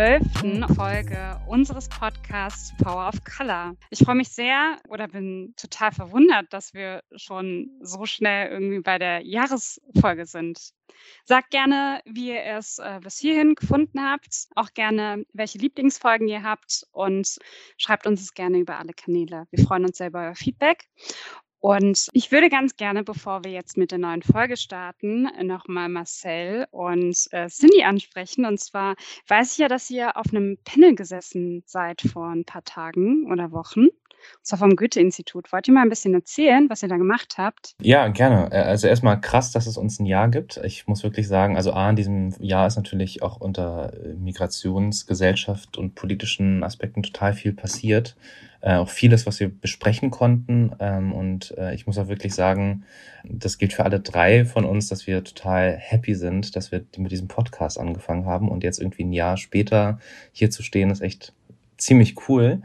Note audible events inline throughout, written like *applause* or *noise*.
zwölften Folge unseres Podcasts Power of Color. Ich freue mich sehr oder bin total verwundert, dass wir schon so schnell irgendwie bei der Jahresfolge sind. Sagt gerne, wie ihr es äh, bis hierhin gefunden habt, auch gerne, welche Lieblingsfolgen ihr habt und schreibt uns es gerne über alle Kanäle. Wir freuen uns sehr über euer Feedback. Und ich würde ganz gerne, bevor wir jetzt mit der neuen Folge starten, nochmal Marcel und äh, Cindy ansprechen. Und zwar weiß ich ja, dass ihr auf einem Panel gesessen seid vor ein paar Tagen oder Wochen. Und zwar vom Goethe-Institut. Wollt ihr mal ein bisschen erzählen, was ihr da gemacht habt? Ja, gerne. Äh, also erstmal krass, dass es uns ein Jahr gibt. Ich muss wirklich sagen, also A, in diesem Jahr ist natürlich auch unter äh, Migrationsgesellschaft und politischen Aspekten total viel passiert äh, auch vieles, was wir besprechen konnten. Ähm, und äh, ich muss auch wirklich sagen, das gilt für alle drei von uns, dass wir total happy sind, dass wir mit diesem Podcast angefangen haben und jetzt irgendwie ein Jahr später hier zu stehen, ist echt ziemlich cool.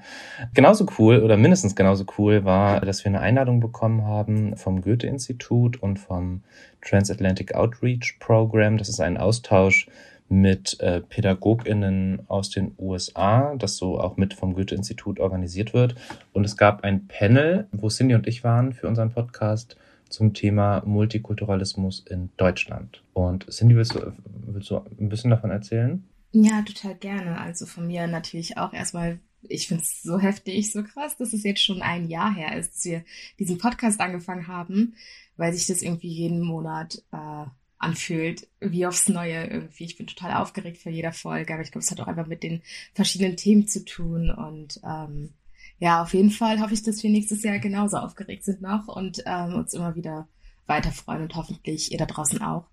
Genauso cool oder mindestens genauso cool war, dass wir eine Einladung bekommen haben vom Goethe-Institut und vom Transatlantic Outreach Program. Das ist ein Austausch mit äh, PädagogInnen aus den USA, das so auch mit vom Goethe-Institut organisiert wird. Und es gab ein Panel, wo Cindy und ich waren für unseren Podcast zum Thema Multikulturalismus in Deutschland. Und Cindy, willst du, willst du ein bisschen davon erzählen? Ja, total gerne. Also von mir natürlich auch erstmal ich finde es so heftig, so krass, dass es jetzt schon ein Jahr her ist, dass wir diesen Podcast angefangen haben, weil sich das irgendwie jeden Monat äh, anfühlt, wie aufs Neue irgendwie. Ich bin total aufgeregt vor jeder Folge, aber ich glaube, es hat auch einfach mit den verschiedenen Themen zu tun und ähm, ja, auf jeden Fall hoffe ich, dass wir nächstes Jahr genauso aufgeregt sind noch und ähm, uns immer wieder weiter freuen und hoffentlich ihr da draußen auch.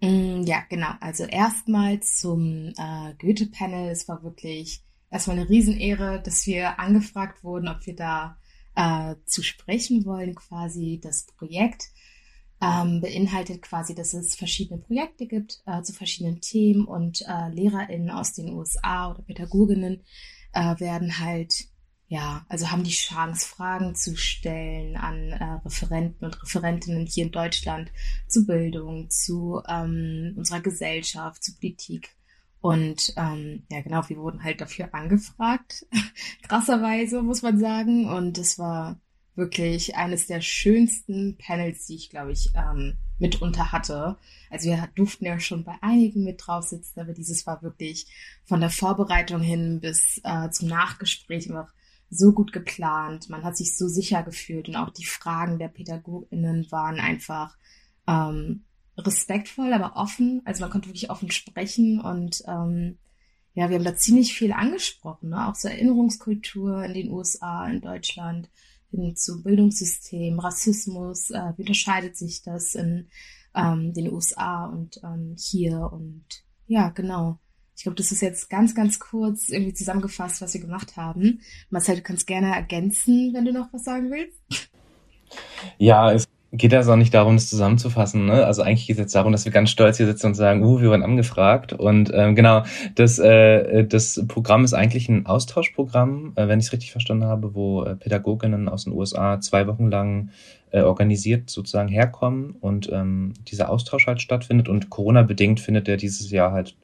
Mm, ja, genau. Also erstmal zum äh, Goethe-Panel. Es war wirklich erstmal eine Riesenehre, dass wir angefragt wurden, ob wir da äh, zu sprechen wollen, quasi das Projekt ähm, beinhaltet quasi, dass es verschiedene Projekte gibt äh, zu verschiedenen Themen und äh, LehrerInnen aus den USA oder Pädagoginnen äh, werden halt, ja, also haben die Chance, Fragen zu stellen an äh, Referenten und Referentinnen hier in Deutschland zu Bildung, zu ähm, unserer Gesellschaft, zu Politik. Und ähm, ja, genau, wir wurden halt dafür angefragt, *laughs* krasserweise muss man sagen. Und es war wirklich eines der schönsten Panels, die ich, glaube ich, ähm, mitunter hatte. Also wir durften ja schon bei einigen mit drauf sitzen, aber dieses war wirklich von der Vorbereitung hin bis äh, zum Nachgespräch immer so gut geplant. Man hat sich so sicher gefühlt und auch die Fragen der PädagogInnen waren einfach ähm, respektvoll, aber offen. Also man konnte wirklich offen sprechen und ähm, ja, wir haben da ziemlich viel angesprochen, ne? auch so Erinnerungskultur in den USA, in Deutschland hin zu Bildungssystem, Rassismus, äh, wie unterscheidet sich das in ähm, den USA und ähm, hier und ja, genau. Ich glaube, das ist jetzt ganz, ganz kurz irgendwie zusammengefasst, was wir gemacht haben. Marcel, du kannst gerne ergänzen, wenn du noch was sagen willst. Ja, es geht also auch nicht darum, das zusammenzufassen. Ne? Also eigentlich geht es jetzt darum, dass wir ganz stolz hier sitzen und sagen, uh, wir wurden angefragt. Und ähm, genau, das, äh, das Programm ist eigentlich ein Austauschprogramm, äh, wenn ich es richtig verstanden habe, wo äh, Pädagoginnen aus den USA zwei Wochen lang äh, organisiert sozusagen herkommen und ähm, dieser Austausch halt stattfindet. Und Corona-bedingt findet der dieses Jahr halt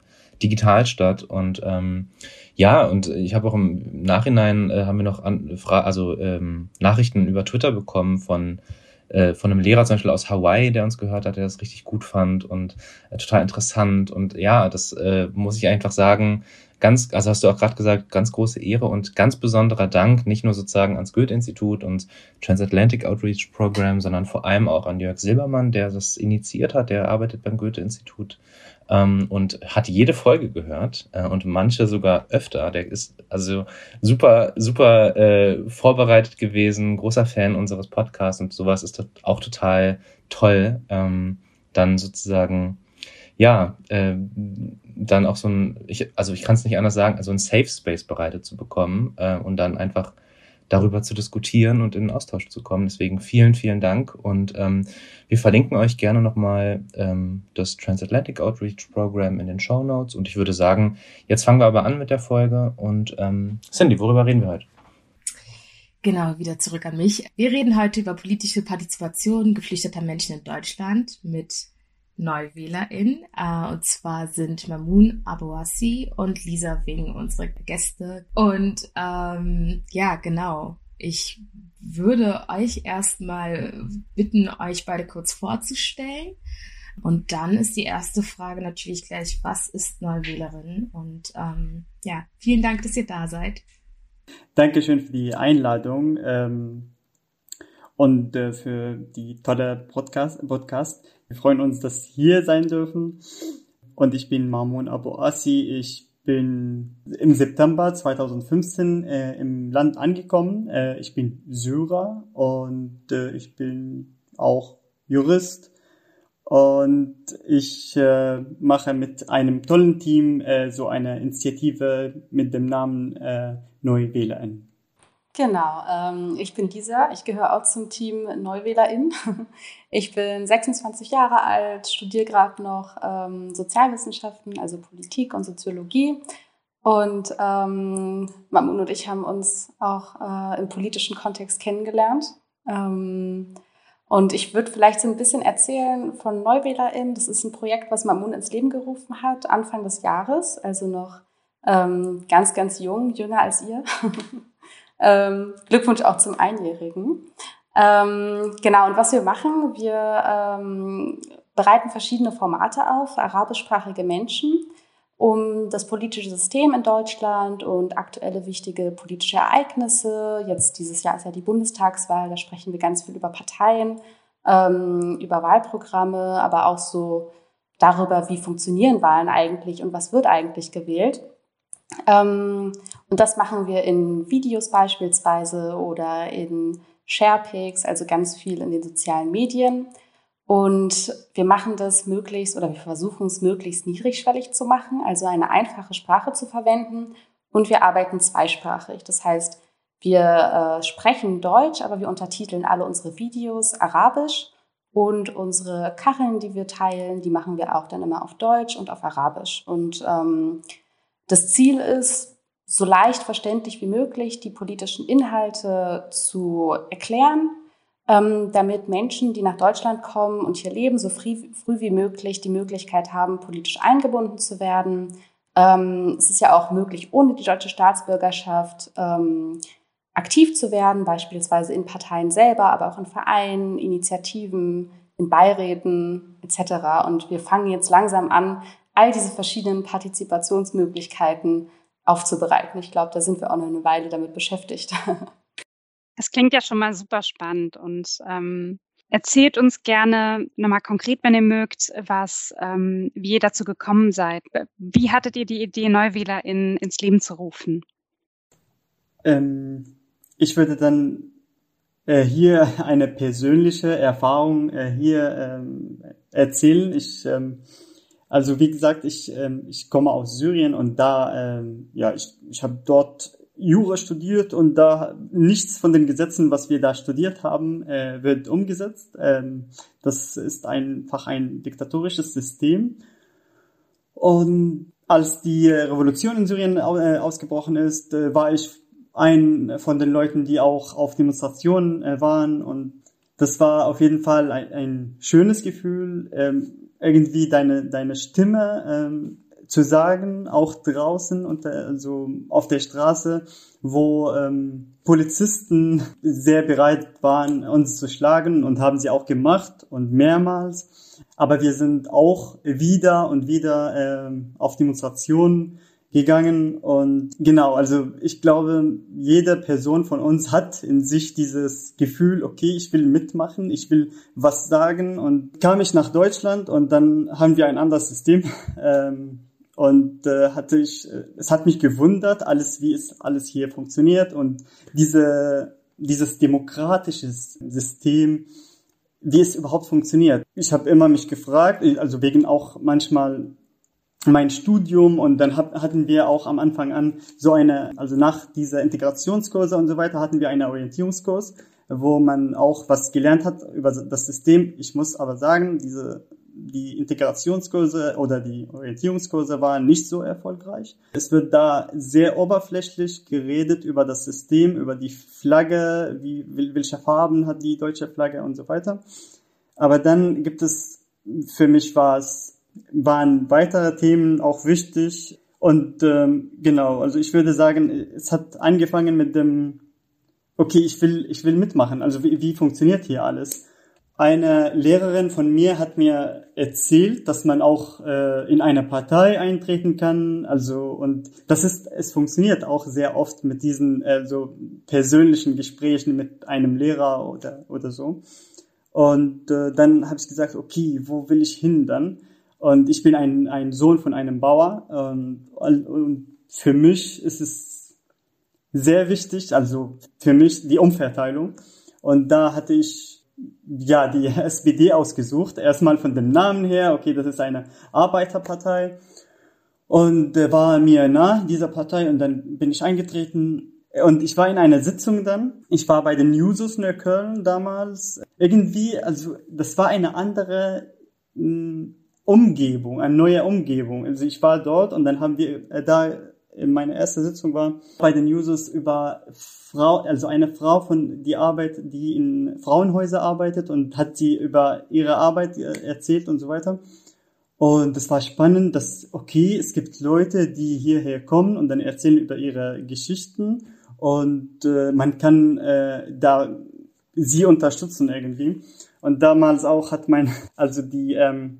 digital statt. Und ähm, ja, und ich habe auch im Nachhinein äh, haben wir noch an, also ähm, Nachrichten über Twitter bekommen von äh, von einem Lehrer zum Beispiel aus Hawaii, der uns gehört hat, der das richtig gut fand und äh, total interessant. Und ja, das äh, muss ich einfach sagen, ganz, also hast du auch gerade gesagt, ganz große Ehre und ganz besonderer Dank, nicht nur sozusagen ans Goethe-Institut und Transatlantic Outreach Program, sondern vor allem auch an Jörg Silbermann, der das initiiert hat, der arbeitet beim Goethe-Institut ähm, und hat jede Folge gehört äh, und manche sogar öfter. Der ist also super, super äh, vorbereitet gewesen, großer Fan unseres Podcasts und sowas ist auch total toll, ähm, dann sozusagen ja, äh, dann auch so ein, ich, also ich kann es nicht anders sagen, also ein Safe Space bereitet zu bekommen äh, und dann einfach darüber zu diskutieren und in den Austausch zu kommen. Deswegen vielen, vielen Dank und ähm, wir verlinken euch gerne nochmal ähm, das Transatlantic Outreach Program in den Show Notes und ich würde sagen, jetzt fangen wir aber an mit der Folge und ähm, Cindy, worüber reden wir heute? Genau, wieder zurück an mich. Wir reden heute über politische Partizipation geflüchteter Menschen in Deutschland mit NeuwählerInnen. Äh, und zwar sind Mamoun Abouassi und Lisa Wing unsere Gäste. Und ähm, ja, genau. Ich würde euch erstmal bitten, euch beide kurz vorzustellen. Und dann ist die erste Frage natürlich gleich, was ist Neuwählerin? Und ähm, ja, vielen Dank, dass ihr da seid. Dankeschön für die Einladung ähm, und äh, für die tolle Podcast, Podcast. Wir freuen uns, dass wir hier sein dürfen. Und ich bin Mamoun Abu Asi. Ich bin im September 2015 äh, im Land angekommen. Äh, ich bin Syrer und äh, ich bin auch Jurist. Und ich äh, mache mit einem tollen Team äh, so eine Initiative mit dem Namen äh, NeuwählerInnen. Genau, ähm, ich bin Lisa, ich gehöre auch zum Team NeuwählerInnen. *laughs* Ich bin 26 Jahre alt, studiere gerade noch ähm, Sozialwissenschaften, also Politik und Soziologie. Und ähm, Mamun und ich haben uns auch äh, im politischen Kontext kennengelernt. Ähm, und ich würde vielleicht so ein bisschen erzählen von NeuwählerInnen. Das ist ein Projekt, was Mamun ins Leben gerufen hat, Anfang des Jahres, also noch ähm, ganz, ganz jung, jünger als ihr. *laughs* ähm, Glückwunsch auch zum Einjährigen. Ähm, genau, und was wir machen, wir ähm, bereiten verschiedene Formate auf für arabischsprachige Menschen, um das politische System in Deutschland und aktuelle wichtige politische Ereignisse, jetzt dieses Jahr ist ja die Bundestagswahl, da sprechen wir ganz viel über Parteien, ähm, über Wahlprogramme, aber auch so darüber, wie funktionieren Wahlen eigentlich und was wird eigentlich gewählt. Ähm, und das machen wir in Videos beispielsweise oder in Sharepics, also ganz viel in den sozialen Medien. Und wir machen das möglichst oder wir versuchen es möglichst niedrigschwellig zu machen, also eine einfache Sprache zu verwenden. Und wir arbeiten zweisprachig. Das heißt, wir äh, sprechen Deutsch, aber wir untertiteln alle unsere Videos arabisch. Und unsere Kacheln, die wir teilen, die machen wir auch dann immer auf Deutsch und auf Arabisch. Und ähm, das Ziel ist, so leicht verständlich wie möglich die politischen Inhalte zu erklären, ähm, damit Menschen, die nach Deutschland kommen und hier leben, so früh, früh wie möglich die Möglichkeit haben, politisch eingebunden zu werden. Ähm, es ist ja auch möglich, ohne die deutsche Staatsbürgerschaft ähm, aktiv zu werden, beispielsweise in Parteien selber, aber auch in Vereinen, Initiativen, in Beiräten etc. Und wir fangen jetzt langsam an, all diese verschiedenen Partizipationsmöglichkeiten aufzubereiten. Ich glaube, da sind wir auch noch eine Weile damit beschäftigt. *laughs* Es klingt ja schon mal super spannend und ähm, erzählt uns gerne nochmal konkret, wenn ihr mögt, was, ähm, wie ihr dazu gekommen seid. Wie hattet ihr die Idee, Neuwähler in, ins Leben zu rufen? Ähm, ich würde dann äh, hier eine persönliche Erfahrung äh, hier ähm, erzählen. Ich ähm, also wie gesagt, ich, ähm, ich komme aus Syrien und da, ähm, ja, ich, ich habe dort Jura studiert und da nichts von den Gesetzen, was wir da studiert haben, äh, wird umgesetzt. Ähm, das ist einfach ein diktatorisches System. Und als die Revolution in Syrien äh, ausgebrochen ist, äh, war ich ein von den Leuten, die auch auf Demonstrationen äh, waren und das war auf jeden Fall ein, ein schönes Gefühl. Ähm, irgendwie deine, deine Stimme ähm, zu sagen, auch draußen und also auf der Straße, wo ähm, Polizisten sehr bereit waren, uns zu schlagen und haben sie auch gemacht und mehrmals. Aber wir sind auch wieder und wieder ähm, auf Demonstrationen gegangen und genau, also ich glaube, jede Person von uns hat in sich dieses Gefühl, okay, ich will mitmachen, ich will was sagen und kam ich nach Deutschland und dann haben wir ein anderes System *laughs* ähm, und äh, hatte ich, es hat mich gewundert, alles wie es alles hier funktioniert und diese dieses demokratische System, wie es überhaupt funktioniert. Ich habe immer mich gefragt, also wegen auch manchmal mein Studium und dann hab, hatten wir auch am Anfang an so eine, also nach dieser Integrationskurse und so weiter hatten wir einen Orientierungskurs, wo man auch was gelernt hat über das System. Ich muss aber sagen, diese die Integrationskurse oder die Orientierungskurse waren nicht so erfolgreich. Es wird da sehr oberflächlich geredet über das System, über die Flagge, wie, welche Farben hat die deutsche Flagge und so weiter. Aber dann gibt es für mich war es, waren weitere Themen auch wichtig. Und ähm, genau, also ich würde sagen, es hat angefangen mit dem, okay, ich will, ich will mitmachen. Also wie, wie funktioniert hier alles? Eine Lehrerin von mir hat mir erzählt, dass man auch äh, in eine Partei eintreten kann. Also und das ist, es funktioniert auch sehr oft mit diesen äh, so persönlichen Gesprächen mit einem Lehrer oder oder so. Und äh, dann habe ich gesagt, okay, wo will ich hin dann? Und ich bin ein, ein Sohn von einem Bauer. Und, und für mich ist es sehr wichtig, also für mich die Umverteilung. Und da hatte ich ja, die *laughs* SPD ausgesucht. Erstmal von dem Namen her, okay, das ist eine Arbeiterpartei. Und der war mir nah, dieser Partei, und dann bin ich eingetreten. Und ich war in einer Sitzung dann. Ich war bei den Jusos in Köln damals. Irgendwie, also das war eine andere mh, hm, Umgebung, eine neue Umgebung. Also ich war dort und dann haben wir äh, da meine erste Sitzung war bei den Users über Frau, also eine Frau von die Arbeit, die in Frauenhäuser arbeitet und hat sie über ihre Arbeit äh, erzählt und so weiter. Und das war spannend, dass, okay, es gibt Leute, die hierher kommen und dann erzählen über ihre Geschichten und äh, man kann äh, da sie unterstützen irgendwie. Und damals auch hat mein, *laughs* also die, ähm,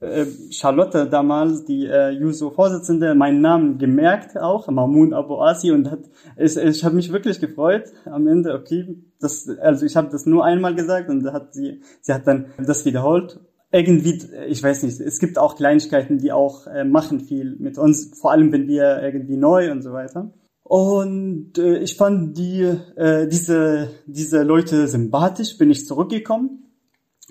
äh, Charlotte damals, die äh, Juso-Vorsitzende, meinen Namen gemerkt auch, Mamun Abu Asi und hat, ich, ich habe mich wirklich gefreut am Ende, okay, das, also ich habe das nur einmal gesagt und hat sie, sie hat dann das wiederholt. Irgendwie, ich weiß nicht, es gibt auch Kleinigkeiten, die auch äh, machen viel mit uns, vor allem wenn wir irgendwie neu und so weiter. Und äh, ich fand die, äh, diese, diese Leute sympathisch, bin ich zurückgekommen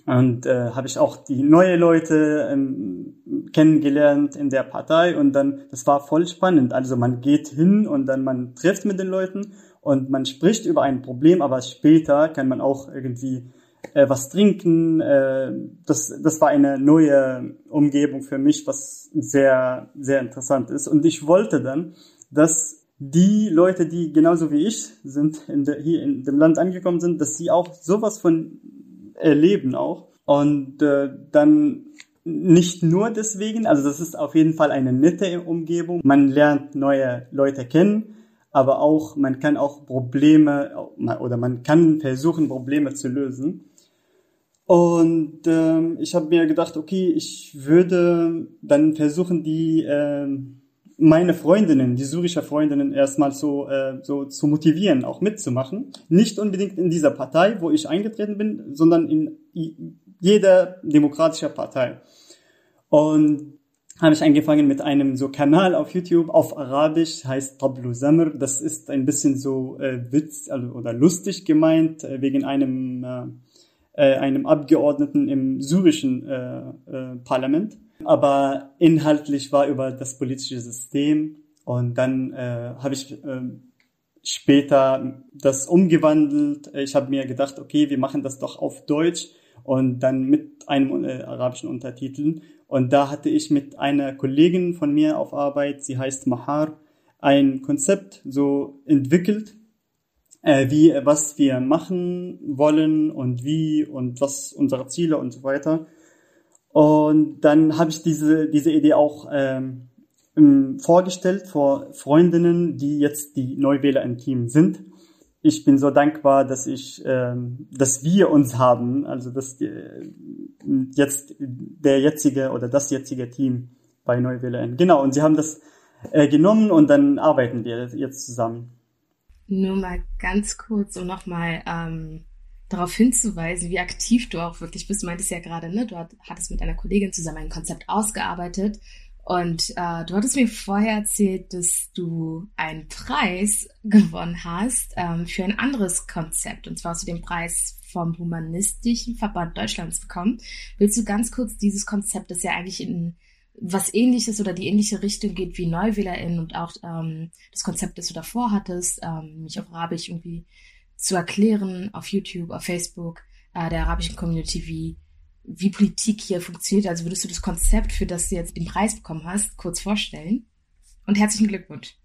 und äh, habe ich auch die neue Leute ähm, kennengelernt in der Partei und dann, das war voll spannend. Also man geht hin und dann man trifft mit den Leuten und man spricht über ein Problem, aber später kann man auch irgendwie äh, was trinken. Äh, das, das war eine neue Umgebung für mich, was sehr, sehr interessant ist. Und ich wollte dann, dass die Leute, die genauso wie ich sind, in der, hier in dem Land angekommen sind, dass sie auch sowas von erleben auch. Und äh, dann nicht nur deswegen, also das ist auf jeden Fall eine nette Umgebung. Man lernt neue Leute kennen, aber auch man kann auch Probleme oder man kann versuchen, Probleme zu lösen. Und ähm, ich habe mir gedacht, okay, ich würde dann versuchen, die äh, meine Freundinnen, die syrische Freundinnen erstmal so, äh, so zu motivieren, auch mitzumachen. Nicht unbedingt in dieser Partei, wo ich eingetreten bin, sondern in jeder demokratischer Partei. Und habe ich angefangen mit einem so Kanal auf YouTube auf Arabisch, heißt Tablu Samr. Das ist ein bisschen so äh, Witz also, oder lustig gemeint, äh, wegen einem, äh, äh einem Abgeordneten im syrischen äh, äh, Parlament aber inhaltlich war über das politische System und dann äh, habe ich äh, später das umgewandelt. Ich habe mir gedacht, okay, wir machen das doch auf Deutsch und dann mit einem äh, arabischen Untertiteln. Und da hatte ich mit einer Kollegin von mir auf Arbeit, sie heißt Mahar, ein Konzept so entwickelt, äh, wie was wir machen wollen und wie und was unsere Ziele und so weiter. Und dann habe ich diese, diese Idee auch ähm, vorgestellt vor Freundinnen, die jetzt die Neuwähler im Team sind. Ich bin so dankbar, dass ich, ähm, dass wir uns haben, also dass die, jetzt der jetzige oder das jetzige Team bei Neuwähler. Genau, und sie haben das äh, genommen und dann arbeiten wir jetzt zusammen. Nur mal ganz kurz, um nochmal ähm, darauf hinzuweisen, wie aktiv du auch wirklich bist. Du meintest ja gerade, ne, du hattest mit einer Kollegin zusammen ein Konzept ausgearbeitet und äh, du hattest mir vorher erzählt, dass du einen Preis gewonnen hast ähm, für ein anderes Konzept. Und zwar hast du den Preis vom Humanistischen Verband Deutschlands bekommen. Willst du ganz kurz dieses Konzept, das ja eigentlich in was ähnliches oder die ähnliche Richtung geht wie NeuwählerInnen und auch ähm, das Konzept, das du davor hattest, ähm, mich auf Arabisch irgendwie zu erklären auf YouTube, auf Facebook äh, der arabischen Community, wie, wie Politik hier funktioniert. Also würdest du das Konzept, für das du jetzt den Preis bekommen hast, kurz vorstellen? Und herzlichen Glückwunsch.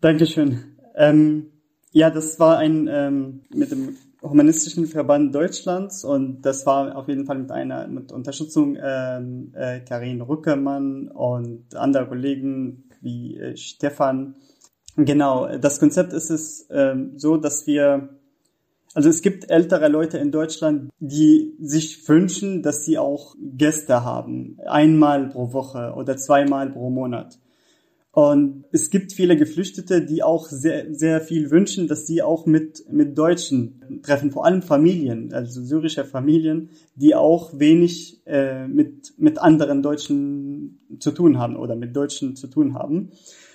Dankeschön. Ähm, ja, das war ein ähm, mit dem Humanistischen Verband Deutschlands und das war auf jeden Fall mit einer mit Unterstützung ähm, äh, Karin Rückermann und andere Kollegen wie äh, Stefan. Genau, das Konzept ist es ähm, so, dass wir also es gibt ältere Leute in Deutschland, die sich wünschen, dass sie auch Gäste haben, einmal pro Woche oder zweimal pro Monat. Und es gibt viele Geflüchtete, die auch sehr, sehr viel wünschen, dass sie auch mit, mit Deutschen treffen, vor allem Familien, also syrische Familien, die auch wenig äh, mit, mit anderen Deutschen zu tun haben oder mit Deutschen zu tun haben.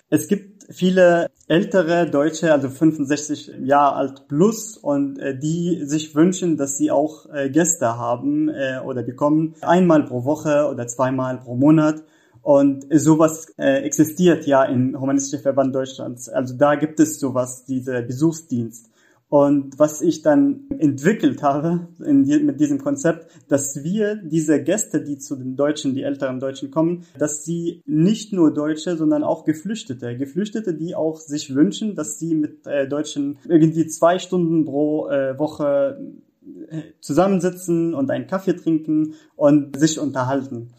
Es gibt viele ältere Deutsche, also 65 Jahre alt plus, und äh, die sich wünschen, dass sie auch äh, Gäste haben äh, oder bekommen, einmal pro Woche oder zweimal pro Monat. Und sowas äh, existiert ja im Humanistischen Verband Deutschlands. Also da gibt es sowas, diese Besuchsdienst. Und was ich dann entwickelt habe in, mit diesem Konzept, dass wir diese Gäste, die zu den Deutschen, die älteren Deutschen kommen, dass sie nicht nur Deutsche, sondern auch Geflüchtete, Geflüchtete, die auch sich wünschen, dass sie mit äh, Deutschen irgendwie zwei Stunden pro äh, Woche äh, zusammensitzen und einen Kaffee trinken und sich unterhalten.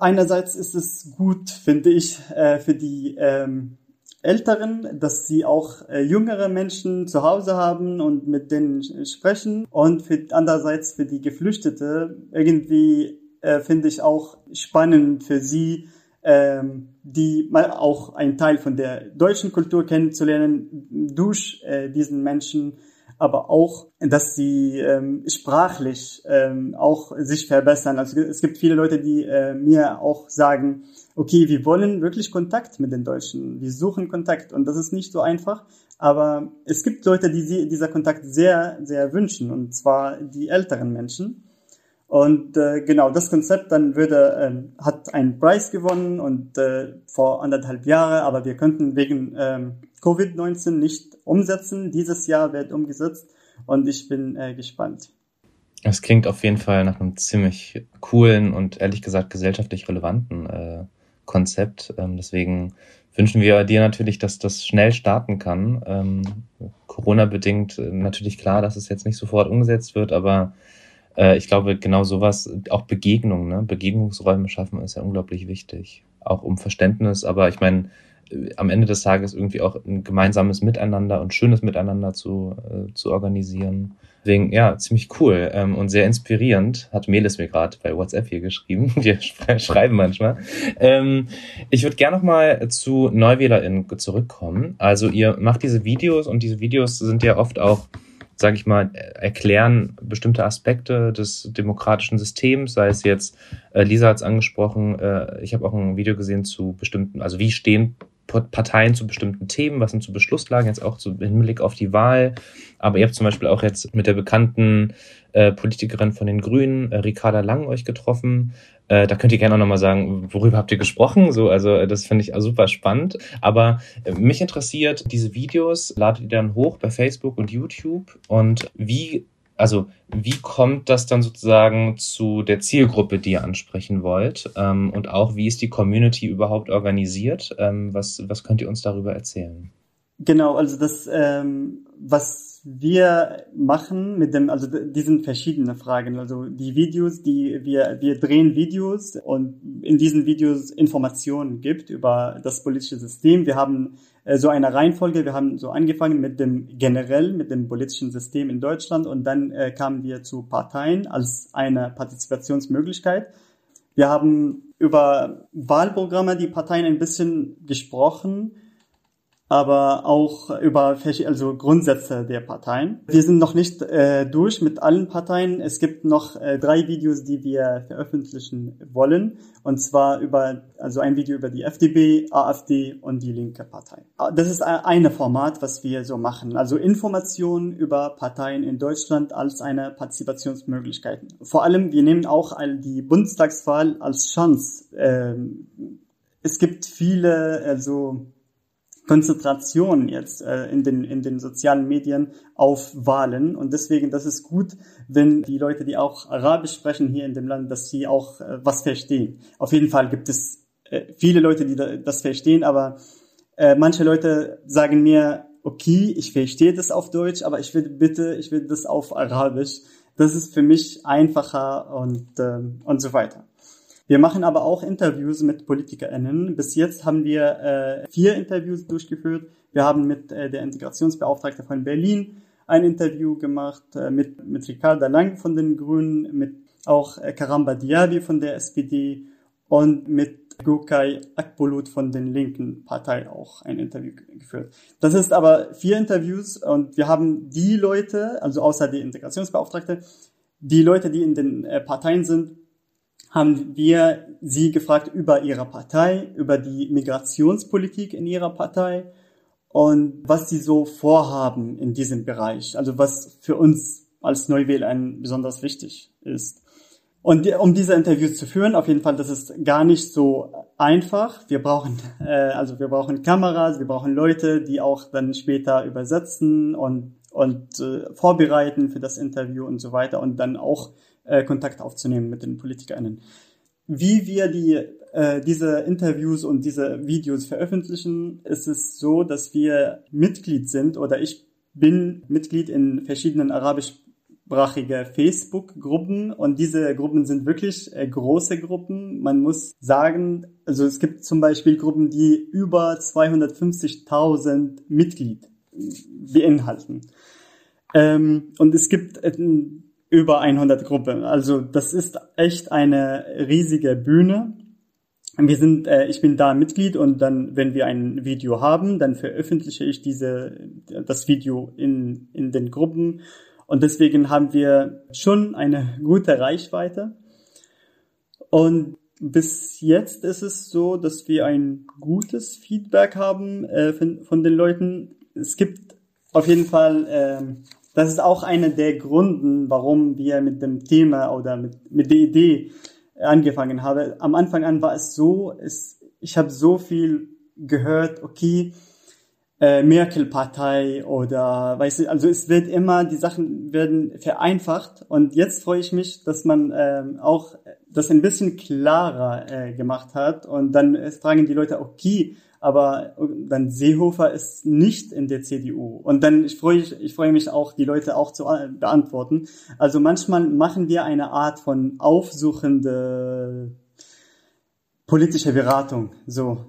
Einerseits ist es gut, finde ich, äh, für die ähm, Älteren, dass sie auch äh, jüngere Menschen zu Hause haben und mit denen sprechen. Und für, andererseits für die Geflüchtete irgendwie äh, finde ich auch spannend für sie, ähm, die mal auch einen Teil von der deutschen Kultur kennenzulernen durch äh, diesen Menschen aber auch, dass sie ähm, sprachlich ähm, auch sich verbessern. Also es gibt viele Leute, die äh, mir auch sagen, okay, wir wollen wirklich Kontakt mit den Deutschen, wir suchen Kontakt und das ist nicht so einfach, aber es gibt Leute, die sie, dieser Kontakt sehr, sehr wünschen und zwar die älteren Menschen. Und äh, genau, das Konzept dann würde, äh, hat einen Preis gewonnen und äh, vor anderthalb Jahre, aber wir könnten wegen ähm, Covid-19 nicht umsetzen. Dieses Jahr wird umgesetzt und ich bin äh, gespannt. Es klingt auf jeden Fall nach einem ziemlich coolen und ehrlich gesagt gesellschaftlich relevanten äh, Konzept. Ähm, deswegen wünschen wir dir natürlich, dass das schnell starten kann. Ähm, Corona-bedingt äh, natürlich klar, dass es jetzt nicht sofort umgesetzt wird, aber äh, ich glaube, genau sowas, auch Begegnungen, ne? Begegnungsräume schaffen, ist ja unglaublich wichtig. Auch um Verständnis, aber ich meine, am Ende des Tages irgendwie auch ein gemeinsames Miteinander und schönes Miteinander zu, äh, zu organisieren. Deswegen, ja, ziemlich cool ähm, und sehr inspirierend, hat Melis mir gerade bei WhatsApp hier geschrieben. *laughs* Wir schreiben manchmal. Ähm, ich würde gerne nochmal zu NeuwählerInnen zurückkommen. Also ihr macht diese Videos und diese Videos sind ja oft auch sage ich mal, erklären bestimmte Aspekte des demokratischen Systems, sei es jetzt, äh, Lisa hat es angesprochen, äh, ich habe auch ein Video gesehen zu bestimmten, also wie stehen Parteien zu bestimmten Themen, was sind zu Beschlusslagen, jetzt auch im Hinblick auf die Wahl. Aber ihr habt zum Beispiel auch jetzt mit der bekannten äh, Politikerin von den Grünen, äh, Ricarda Lang, euch getroffen. Äh, da könnt ihr gerne auch nochmal sagen, worüber habt ihr gesprochen? So, also äh, das finde ich super spannend. Aber äh, mich interessiert, diese Videos ladet ihr dann hoch bei Facebook und YouTube und wie also wie kommt das dann sozusagen zu der Zielgruppe, die ihr ansprechen wollt? Ähm, und auch, wie ist die Community überhaupt organisiert? Ähm, was, was könnt ihr uns darüber erzählen? Genau, also das, ähm, was wir machen mit dem, also die sind verschiedene Fragen. Also die Videos, die wir, wir drehen Videos und in diesen Videos Informationen gibt über das politische System. Wir haben so eine Reihenfolge. Wir haben so angefangen mit dem generell, mit dem politischen System in Deutschland und dann äh, kamen wir zu Parteien als eine Partizipationsmöglichkeit. Wir haben über Wahlprogramme die Parteien ein bisschen gesprochen aber auch über also Grundsätze der Parteien. Wir sind noch nicht äh, durch mit allen Parteien. Es gibt noch äh, drei Videos, die wir veröffentlichen wollen, und zwar über also ein Video über die FDP, AfD und die linke Partei. Das ist eine Format, was wir so machen. Also Informationen über Parteien in Deutschland als eine Partizipationsmöglichkeit. Vor allem, wir nehmen auch die Bundestagswahl als Chance. Ähm, es gibt viele also Konzentration jetzt äh, in, den, in den sozialen Medien auf Wahlen. Und deswegen, das ist gut, wenn die Leute, die auch Arabisch sprechen hier in dem Land, dass sie auch äh, was verstehen. Auf jeden Fall gibt es äh, viele Leute, die da, das verstehen, aber äh, manche Leute sagen mir, okay, ich verstehe das auf Deutsch, aber ich will bitte, ich will das auf Arabisch. Das ist für mich einfacher und, äh, und so weiter. Wir machen aber auch Interviews mit PolitikerInnen. Bis jetzt haben wir äh, vier Interviews durchgeführt. Wir haben mit äh, der Integrationsbeauftragte von Berlin ein Interview gemacht, äh, mit, mit Ricarda Lang von den Grünen, mit auch äh, Karamba Diaby von der SPD und mit Gokay Akbulut von den linken Partei auch ein Interview geführt. Das ist aber vier Interviews und wir haben die Leute, also außer die Integrationsbeauftragte, die Leute, die in den äh, Parteien sind, haben wir sie gefragt über ihre Partei, über die Migrationspolitik in ihrer Partei und was sie so vorhaben in diesem Bereich. Also was für uns als Neuwähler besonders wichtig ist. Und um diese Interviews zu führen, auf jeden Fall, das ist gar nicht so einfach. Wir brauchen, *laughs* äh, also wir brauchen Kameras, wir brauchen Leute, die auch dann später übersetzen und und äh, vorbereiten für das Interview und so weiter und dann auch äh, Kontakt aufzunehmen mit den PolitikerInnen. Wie wir die, äh, diese Interviews und diese Videos veröffentlichen, ist es so, dass wir Mitglied sind oder ich bin Mitglied in verschiedenen arabisch deutschsprachige Facebook-Gruppen und diese Gruppen sind wirklich äh, große Gruppen. Man muss sagen, also es gibt zum Beispiel Gruppen, die über 250.000 Mitglied beinhalten. Ähm, und es gibt äh, über 100 Gruppen. Also das ist echt eine riesige Bühne. Wir sind, äh, ich bin da Mitglied und dann, wenn wir ein Video haben, dann veröffentliche ich diese, das Video in, in den Gruppen und deswegen haben wir schon eine gute Reichweite. Und bis jetzt ist es so, dass wir ein gutes Feedback haben äh, von, von, den Leuten. Es gibt auf jeden Fall, äh, das ist auch einer der Gründen, warum wir mit dem Thema oder mit, mit der Idee angefangen haben. Am Anfang an war es so, es, ich habe so viel gehört, okay, äh, Merkel-Partei oder weißt du, also es wird immer, die Sachen werden vereinfacht und jetzt freue ich mich, dass man ähm, auch das ein bisschen klarer äh, gemacht hat und dann fragen die Leute, okay, aber dann Seehofer ist nicht in der CDU und dann ich freue ich, ich freue mich auch, die Leute auch zu äh, beantworten. Also manchmal machen wir eine Art von aufsuchende politische Beratung, so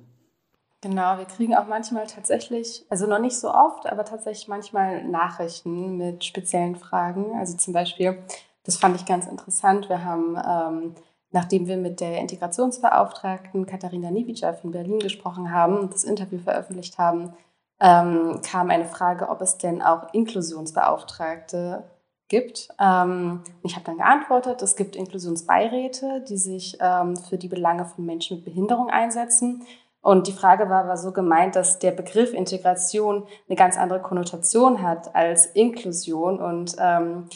Genau, wir kriegen auch manchmal tatsächlich, also noch nicht so oft, aber tatsächlich manchmal Nachrichten mit speziellen Fragen. Also zum Beispiel, das fand ich ganz interessant, wir haben, ähm, nachdem wir mit der Integrationsbeauftragten Katharina Niewica von Berlin gesprochen haben und das Interview veröffentlicht haben, ähm, kam eine Frage, ob es denn auch Inklusionsbeauftragte gibt. Ähm, ich habe dann geantwortet, es gibt Inklusionsbeiräte, die sich ähm, für die Belange von Menschen mit Behinderung einsetzen. Und die Frage war, war so gemeint, dass der Begriff Integration eine ganz andere Konnotation hat als Inklusion. Und ähm,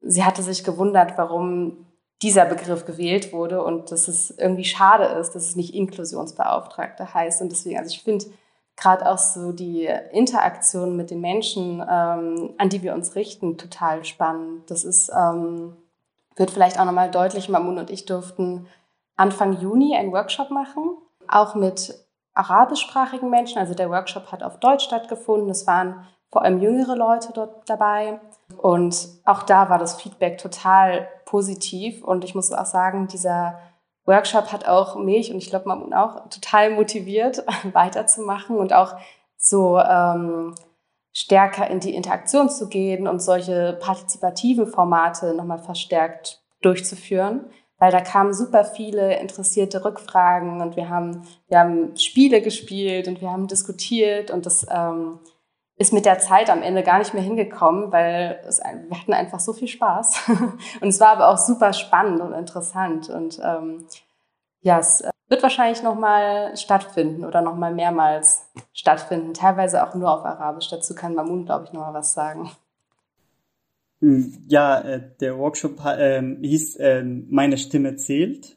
sie hatte sich gewundert, warum dieser Begriff gewählt wurde und dass es irgendwie schade ist, dass es nicht Inklusionsbeauftragte heißt. Und deswegen, also ich finde gerade auch so die Interaktion mit den Menschen, ähm, an die wir uns richten, total spannend. Das ist, ähm, wird vielleicht auch nochmal deutlich, Mamun und ich durften Anfang Juni einen Workshop machen, auch mit arabischsprachigen Menschen. Also der Workshop hat auf Deutsch stattgefunden. Es waren vor allem jüngere Leute dort dabei. Und auch da war das Feedback total positiv. Und ich muss auch sagen, dieser Workshop hat auch mich und ich glaube Mamun auch total motiviert, *laughs* weiterzumachen und auch so ähm, stärker in die Interaktion zu gehen und solche partizipativen Formate nochmal verstärkt durchzuführen weil da kamen super viele interessierte Rückfragen und wir haben, wir haben Spiele gespielt und wir haben diskutiert und das ähm, ist mit der Zeit am Ende gar nicht mehr hingekommen, weil es, wir hatten einfach so viel Spaß *laughs* und es war aber auch super spannend und interessant und ähm, ja, es äh, wird wahrscheinlich nochmal stattfinden oder nochmal mehrmals stattfinden, teilweise auch nur auf Arabisch. Dazu kann Mamun, glaube ich, nochmal was sagen. Hm, ja, äh, der Workshop ähm, hieß ähm, Meine Stimme zählt.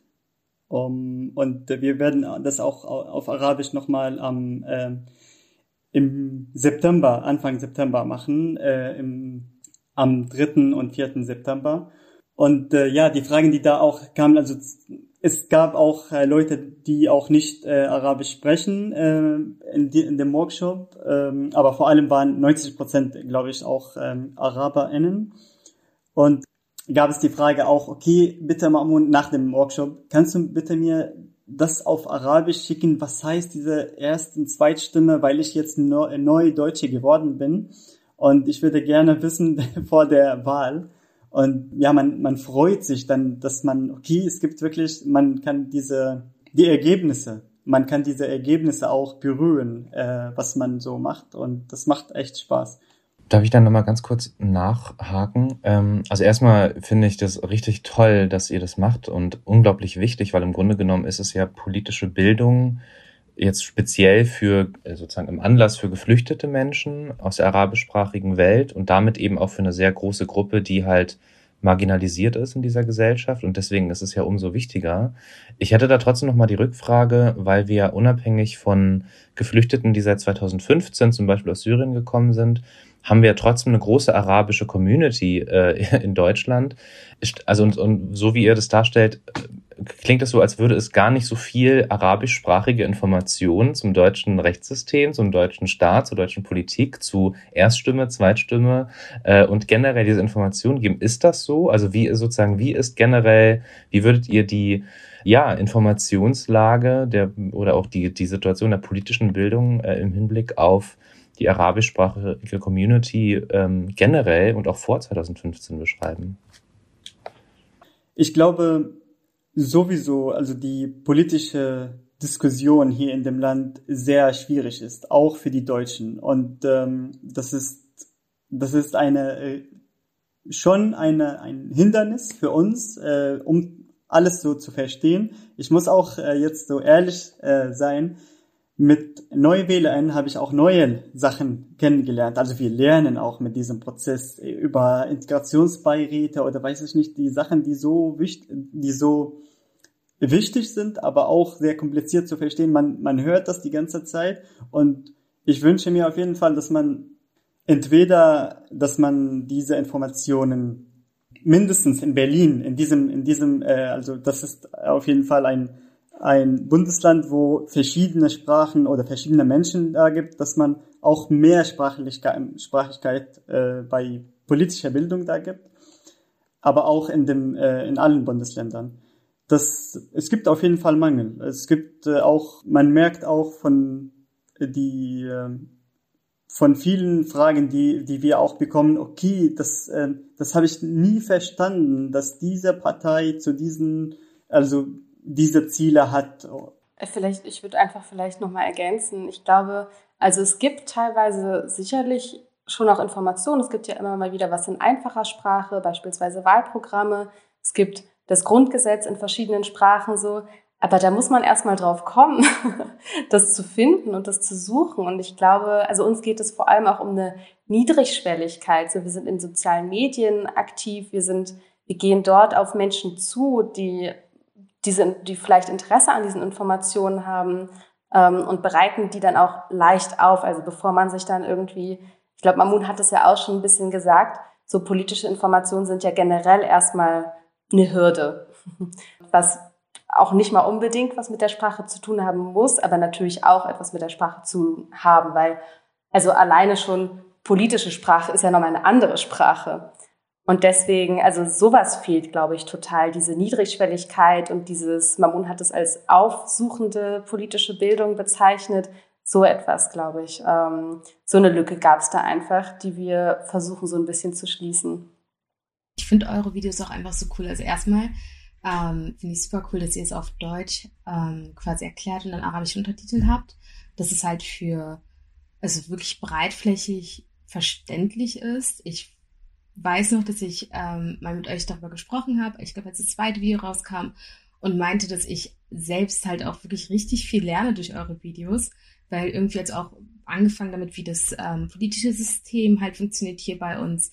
Und wir werden das auch auf Arabisch nochmal am ähm, im September, Anfang September machen, äh, im, am 3. und 4. September. Und äh, ja, die Fragen, die da auch kamen, also es gab auch äh, Leute, die auch nicht äh, Arabisch sprechen äh, in, die, in dem Workshop, ähm, aber vor allem waren 90 Prozent, glaube ich, auch ähm, AraberInnen. Und gab es die Frage auch, okay, bitte Mamun, nach dem Workshop, kannst du bitte mir das auf Arabisch schicken, was heißt diese ersten Zweitstimme, weil ich jetzt neu, neu Deutsche geworden bin und ich würde gerne wissen *laughs* vor der Wahl. Und ja, man, man freut sich dann, dass man, okay, es gibt wirklich, man kann diese, die Ergebnisse, man kann diese Ergebnisse auch berühren, äh, was man so macht und das macht echt Spaß. Darf ich dann nochmal ganz kurz nachhaken? Ähm, also erstmal finde ich das richtig toll, dass ihr das macht und unglaublich wichtig, weil im Grunde genommen ist es ja politische Bildung jetzt speziell für äh, sozusagen im Anlass für geflüchtete Menschen aus der arabischsprachigen Welt und damit eben auch für eine sehr große Gruppe, die halt marginalisiert ist in dieser Gesellschaft und deswegen ist es ja umso wichtiger. Ich hätte da trotzdem noch mal die Rückfrage, weil wir unabhängig von Geflüchteten, die seit 2015 zum Beispiel aus Syrien gekommen sind, haben wir trotzdem eine große arabische Community äh, *laughs* in Deutschland. Also und, und so wie ihr das darstellt, klingt es so, als würde es gar nicht so viel arabischsprachige Informationen zum deutschen Rechtssystem, zum deutschen Staat, zur deutschen Politik, zu Erststimme, Zweitstimme äh, und generell diese Informationen geben. Ist das so? Also wie sozusagen, wie ist generell, wie würdet ihr die ja, Informationslage der oder auch die, die Situation der politischen Bildung äh, im Hinblick auf die arabischsprachige Community ähm, generell und auch vor 2015 beschreiben? Ich glaube sowieso, also die politische Diskussion hier in dem Land sehr schwierig ist, auch für die Deutschen. Und ähm, das ist das ist eine äh, schon eine ein Hindernis für uns, äh, um alles so zu verstehen. Ich muss auch äh, jetzt so ehrlich äh, sein mit NeuwählerInnen habe ich auch neue Sachen kennengelernt. Also wir lernen auch mit diesem Prozess über Integrationsbeiräte oder weiß ich nicht, die Sachen, die so wichtig, die so wichtig sind, aber auch sehr kompliziert zu verstehen. Man, man hört das die ganze Zeit und ich wünsche mir auf jeden Fall, dass man entweder, dass man diese Informationen mindestens in Berlin, in diesem, in diesem, äh, also das ist auf jeden Fall ein ein Bundesland, wo verschiedene Sprachen oder verschiedene Menschen da gibt, dass man auch mehr Sprachlichkeit, Sprachlichkeit äh, bei politischer Bildung da gibt, aber auch in dem äh, in allen Bundesländern. Das, es gibt auf jeden Fall Mangel. Es gibt äh, auch, man merkt auch von äh, die äh, von vielen Fragen, die die wir auch bekommen. Okay, das äh, das habe ich nie verstanden, dass diese Partei zu diesen also diese Ziele hat. Vielleicht, ich würde einfach vielleicht nochmal ergänzen. Ich glaube, also es gibt teilweise sicherlich schon auch Informationen. Es gibt ja immer mal wieder was in einfacher Sprache, beispielsweise Wahlprogramme. Es gibt das Grundgesetz in verschiedenen Sprachen so. Aber da muss man erstmal drauf kommen, *laughs* das zu finden und das zu suchen. Und ich glaube, also uns geht es vor allem auch um eine Niedrigschwelligkeit. So, wir sind in sozialen Medien aktiv. Wir sind, wir gehen dort auf Menschen zu, die diese, die vielleicht Interesse an diesen Informationen haben ähm, und bereiten die dann auch leicht auf. Also bevor man sich dann irgendwie, ich glaube, Mamun hat es ja auch schon ein bisschen gesagt, so politische Informationen sind ja generell erstmal eine Hürde, *laughs* was auch nicht mal unbedingt was mit der Sprache zu tun haben muss, aber natürlich auch etwas mit der Sprache zu haben, weil also alleine schon politische Sprache ist ja nochmal eine andere Sprache. Und deswegen, also sowas fehlt, glaube ich, total. Diese Niedrigschwelligkeit und dieses, Mamun hat es als aufsuchende politische Bildung bezeichnet. So etwas, glaube ich. Ähm, so eine Lücke gab es da einfach, die wir versuchen so ein bisschen zu schließen. Ich finde eure Videos auch einfach so cool. Also erstmal ähm, finde ich super cool, dass ihr es auf Deutsch ähm, quasi erklärt und dann arabisch Untertitel habt. Dass es halt für, also wirklich breitflächig verständlich ist. Ich weiß noch, dass ich ähm, mal mit euch darüber gesprochen habe. Ich glaube, als das zweite Video rauskam und meinte, dass ich selbst halt auch wirklich richtig viel lerne durch eure Videos, weil irgendwie jetzt auch angefangen damit, wie das ähm, politische System halt funktioniert hier bei uns,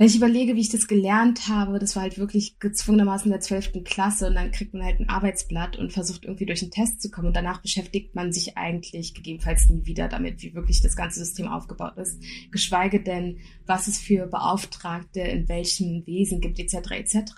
wenn ich überlege, wie ich das gelernt habe, das war halt wirklich gezwungenermaßen in der zwölften Klasse und dann kriegt man halt ein Arbeitsblatt und versucht irgendwie durch einen Test zu kommen und danach beschäftigt man sich eigentlich gegebenenfalls nie wieder damit, wie wirklich das ganze System aufgebaut ist. Geschweige denn, was es für Beauftragte in welchem Wesen gibt, etc. etc.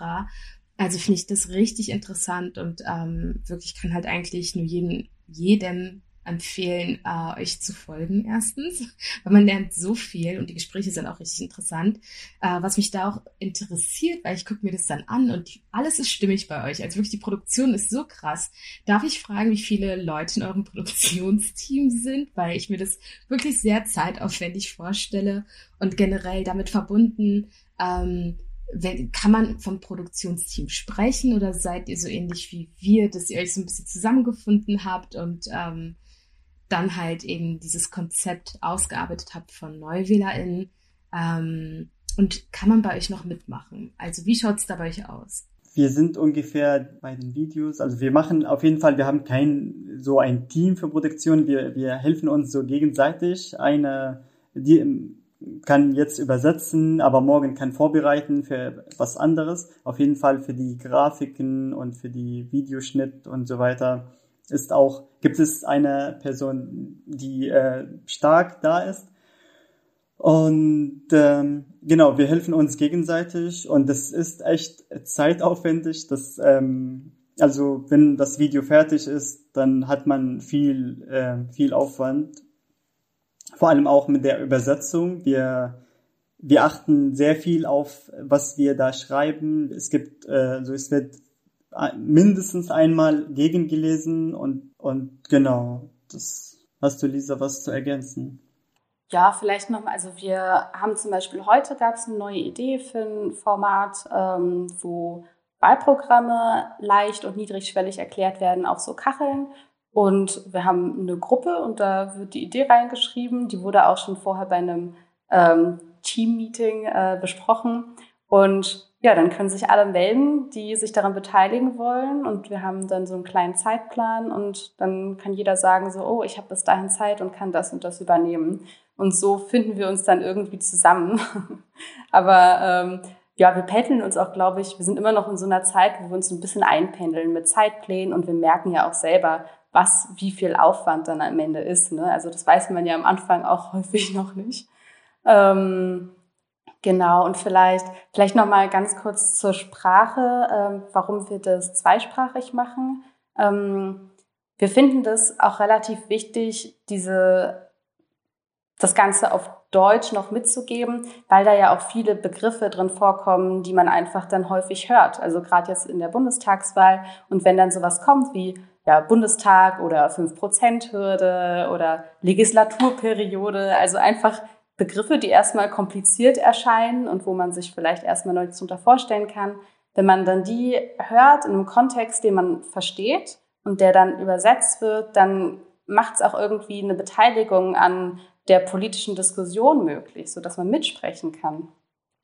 Also finde ich das richtig interessant und ähm, wirklich kann halt eigentlich nur jeden, jedem empfehlen, äh, euch zu folgen, erstens, weil man lernt so viel und die Gespräche sind auch richtig interessant. Äh, was mich da auch interessiert, weil ich gucke mir das dann an und alles ist stimmig bei euch. Also wirklich, die Produktion ist so krass. Darf ich fragen, wie viele Leute in eurem *laughs* Produktionsteam sind? Weil ich mir das wirklich sehr zeitaufwendig vorstelle und generell damit verbunden, ähm, wenn, kann man vom Produktionsteam sprechen oder seid ihr so ähnlich wie wir, dass ihr euch so ein bisschen zusammengefunden habt und ähm, dann halt eben dieses Konzept ausgearbeitet habt von NeuwählerInnen. Ähm, und kann man bei euch noch mitmachen? Also wie schaut es da bei euch aus? Wir sind ungefähr bei den Videos, also wir machen auf jeden Fall, wir haben kein so ein Team für Produktion, wir, wir helfen uns so gegenseitig. Eine, die kann jetzt übersetzen, aber morgen kann vorbereiten für was anderes. Auf jeden Fall für die Grafiken und für die Videoschnitt und so weiter ist auch, gibt es eine Person, die äh, stark da ist. Und ähm, genau, wir helfen uns gegenseitig und das ist echt zeitaufwendig. Das, ähm, also wenn das Video fertig ist, dann hat man viel, äh, viel Aufwand. Vor allem auch mit der Übersetzung. Wir, wir achten sehr viel auf, was wir da schreiben. Es gibt, äh, also es wird mindestens einmal gegengelesen und, und genau, das hast du, Lisa, was zu ergänzen. Ja, vielleicht nochmal, also wir haben zum Beispiel heute gab es eine neue Idee für ein Format, ähm, wo Wahlprogramme leicht und niedrigschwellig erklärt werden auf so Kacheln. Und wir haben eine Gruppe und da wird die Idee reingeschrieben. Die wurde auch schon vorher bei einem ähm, Team-Meeting äh, besprochen. Und ja, dann können sich alle melden, die sich daran beteiligen wollen. Und wir haben dann so einen kleinen Zeitplan und dann kann jeder sagen, so, oh, ich habe bis dahin Zeit und kann das und das übernehmen. Und so finden wir uns dann irgendwie zusammen. *laughs* Aber ähm, ja, wir pendeln uns auch, glaube ich, wir sind immer noch in so einer Zeit, wo wir uns ein bisschen einpendeln mit Zeitplänen und wir merken ja auch selber, was, wie viel Aufwand dann am Ende ist. Ne? Also das weiß man ja am Anfang auch *laughs* häufig noch nicht. Ähm, Genau, und vielleicht, vielleicht nochmal ganz kurz zur Sprache, ähm, warum wir das zweisprachig machen. Ähm, wir finden das auch relativ wichtig, diese, das Ganze auf Deutsch noch mitzugeben, weil da ja auch viele Begriffe drin vorkommen, die man einfach dann häufig hört. Also gerade jetzt in der Bundestagswahl. Und wenn dann sowas kommt wie ja, Bundestag oder 5%-Hürde oder Legislaturperiode, also einfach Begriffe, die erstmal kompliziert erscheinen und wo man sich vielleicht erstmal nichts darunter vorstellen kann. Wenn man dann die hört in einem Kontext, den man versteht und der dann übersetzt wird, dann macht es auch irgendwie eine Beteiligung an der politischen Diskussion möglich, sodass man mitsprechen kann.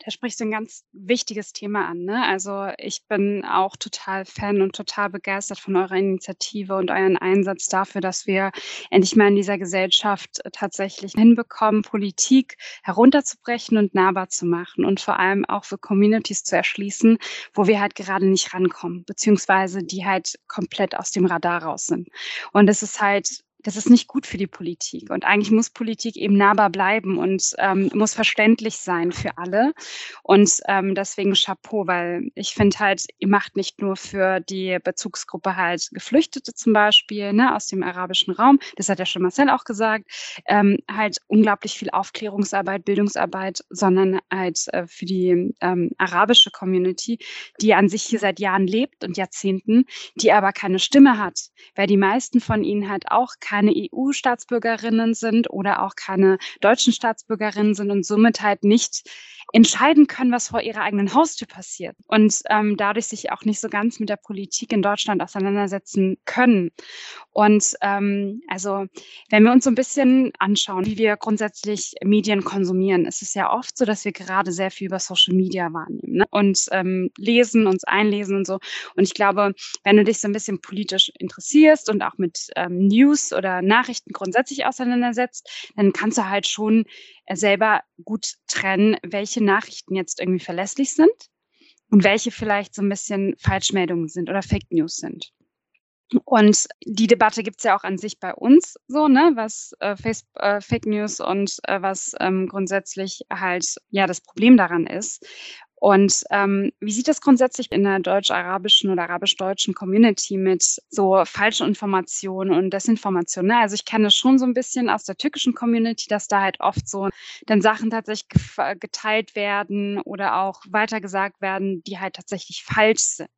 Da sprichst du ein ganz wichtiges Thema an. Ne? Also ich bin auch total Fan und total begeistert von eurer Initiative und euren Einsatz dafür, dass wir endlich mal in dieser Gesellschaft äh, tatsächlich hinbekommen, Politik herunterzubrechen und nahbar zu machen und vor allem auch für Communities zu erschließen, wo wir halt gerade nicht rankommen, beziehungsweise die halt komplett aus dem Radar raus sind. Und es ist halt das ist nicht gut für die Politik. Und eigentlich muss Politik eben nahbar bleiben und ähm, muss verständlich sein für alle. Und ähm, deswegen Chapeau, weil ich finde halt, ihr macht nicht nur für die Bezugsgruppe halt Geflüchtete zum Beispiel ne, aus dem arabischen Raum, das hat ja schon Marcel auch gesagt, ähm, halt unglaublich viel Aufklärungsarbeit, Bildungsarbeit, sondern halt äh, für die ähm, arabische Community, die an sich hier seit Jahren lebt und Jahrzehnten, die aber keine Stimme hat, weil die meisten von ihnen halt auch EU-Staatsbürgerinnen sind oder auch keine deutschen Staatsbürgerinnen sind und somit halt nicht entscheiden können, was vor ihrer eigenen Haustür passiert und ähm, dadurch sich auch nicht so ganz mit der Politik in Deutschland auseinandersetzen können. Und ähm, also, wenn wir uns so ein bisschen anschauen, wie wir grundsätzlich Medien konsumieren, ist es ja oft so, dass wir gerade sehr viel über Social Media wahrnehmen ne? und ähm, lesen, uns einlesen und so. Und ich glaube, wenn du dich so ein bisschen politisch interessierst und auch mit ähm, News oder Nachrichten grundsätzlich auseinandersetzt, dann kannst du halt schon selber gut trennen, welche Nachrichten jetzt irgendwie verlässlich sind und welche vielleicht so ein bisschen Falschmeldungen sind oder Fake News sind. Und die Debatte gibt's ja auch an sich bei uns so, ne, was äh, Face, äh, Fake News und äh, was ähm, grundsätzlich halt ja das Problem daran ist. Und ähm, wie sieht das grundsätzlich in der deutsch-arabischen oder arabisch-deutschen Community mit so falschen Informationen und Desinformationen? Ne? Also ich kenne schon so ein bisschen aus der türkischen Community, dass da halt oft so dann Sachen tatsächlich geteilt werden oder auch weitergesagt werden, die halt tatsächlich falsch sind.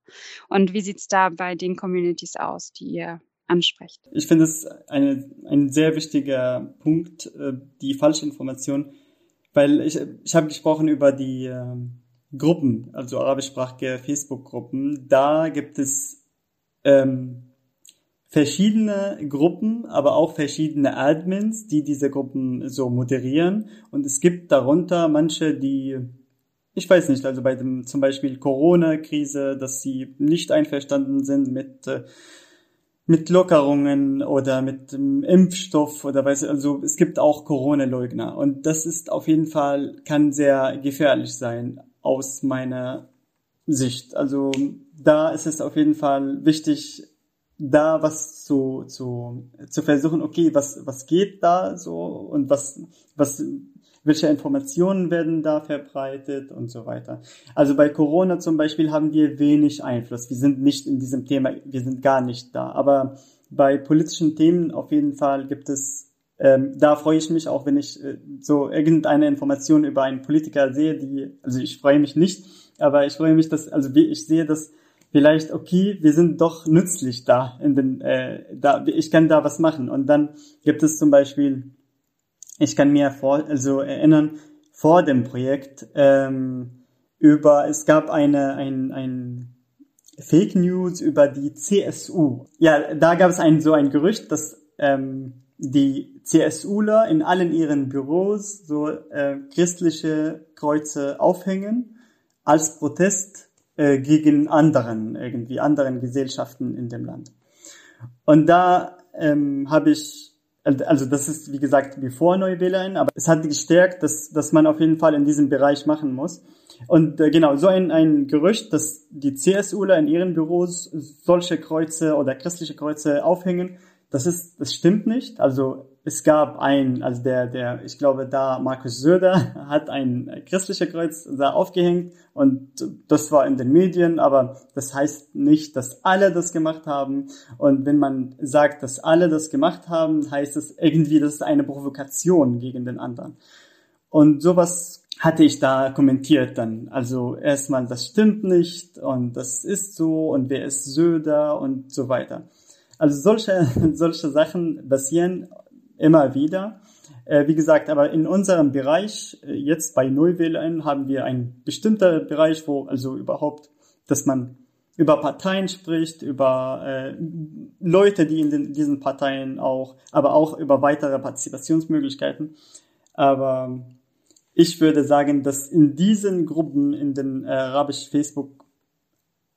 Und wie sieht's da bei den Communities aus, die ihr ansprecht? Ich finde es eine, ein sehr wichtiger Punkt, äh, die falsche Information, weil ich, ich habe gesprochen über die ähm, Gruppen, also arabischsprachige Facebook-Gruppen. Da gibt es ähm, verschiedene Gruppen, aber auch verschiedene Admins, die diese Gruppen so moderieren. Und es gibt darunter manche, die, ich weiß nicht, also bei dem zum Beispiel Corona-Krise, dass sie nicht einverstanden sind mit äh, mit Lockerungen oder mit dem Impfstoff oder weiß also es gibt auch Corona-Leugner und das ist auf jeden Fall kann sehr gefährlich sein aus meiner Sicht. Also da ist es auf jeden Fall wichtig, da was zu, zu, zu versuchen, okay, was, was geht da so und was, was, welche Informationen werden da verbreitet und so weiter. Also bei Corona zum Beispiel haben wir wenig Einfluss. Wir sind nicht in diesem Thema, wir sind gar nicht da. Aber bei politischen Themen auf jeden Fall gibt es ähm, da freue ich mich auch, wenn ich äh, so irgendeine Information über einen Politiker sehe, die, also ich freue mich nicht, aber ich freue mich, dass, also wie ich sehe, dass vielleicht, okay, wir sind doch nützlich da in den, äh, da, ich kann da was machen. Und dann gibt es zum Beispiel, ich kann mir vor, also erinnern, vor dem Projekt, ähm, über, es gab eine, ein, ein Fake News über die CSU. Ja, da gab es ein, so ein Gerücht, dass, ähm, die CSUler in allen ihren Büros so äh, christliche Kreuze aufhängen als Protest äh, gegen anderen, irgendwie anderen Gesellschaften in dem Land. Und da ähm, habe ich, also das ist wie gesagt wie vor Neuwählerin, aber es hat gestärkt, dass, dass man auf jeden Fall in diesem Bereich machen muss. Und äh, genau, so ein, ein Gerücht, dass die CSUler in ihren Büros solche Kreuze oder christliche Kreuze aufhängen, das ist, das stimmt nicht. Also es gab ein, also der, der, ich glaube, da Markus Söder hat ein christlicher Kreuz da aufgehängt und das war in den Medien, aber das heißt nicht, dass alle das gemacht haben. Und wenn man sagt, dass alle das gemacht haben, heißt es irgendwie, das ist eine Provokation gegen den anderen. Und sowas hatte ich da kommentiert dann. Also erstmal, das stimmt nicht und das ist so und wer ist Söder und so weiter. Also solche, *laughs* solche Sachen passieren immer wieder. Äh, wie gesagt, aber in unserem Bereich, äh, jetzt bei Neuwählern, haben wir einen bestimmten Bereich, wo also überhaupt, dass man über Parteien spricht, über äh, Leute, die in den, diesen Parteien auch, aber auch über weitere Partizipationsmöglichkeiten. Aber ich würde sagen, dass in diesen Gruppen, in den äh, arabisch Facebook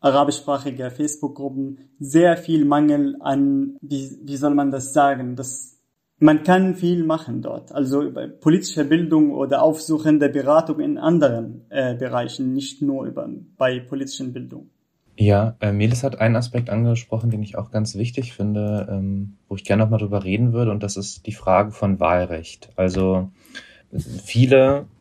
arabischsprachige Facebook-Gruppen sehr viel Mangel an, wie, wie soll man das sagen, das, man kann viel machen dort. Also politische Bildung oder aufsuchende Beratung in anderen äh, Bereichen, nicht nur über, bei politischen Bildung. Ja, äh, Melis hat einen Aspekt angesprochen, den ich auch ganz wichtig finde, ähm, wo ich gerne nochmal drüber reden würde, und das ist die Frage von Wahlrecht. Also viele äh,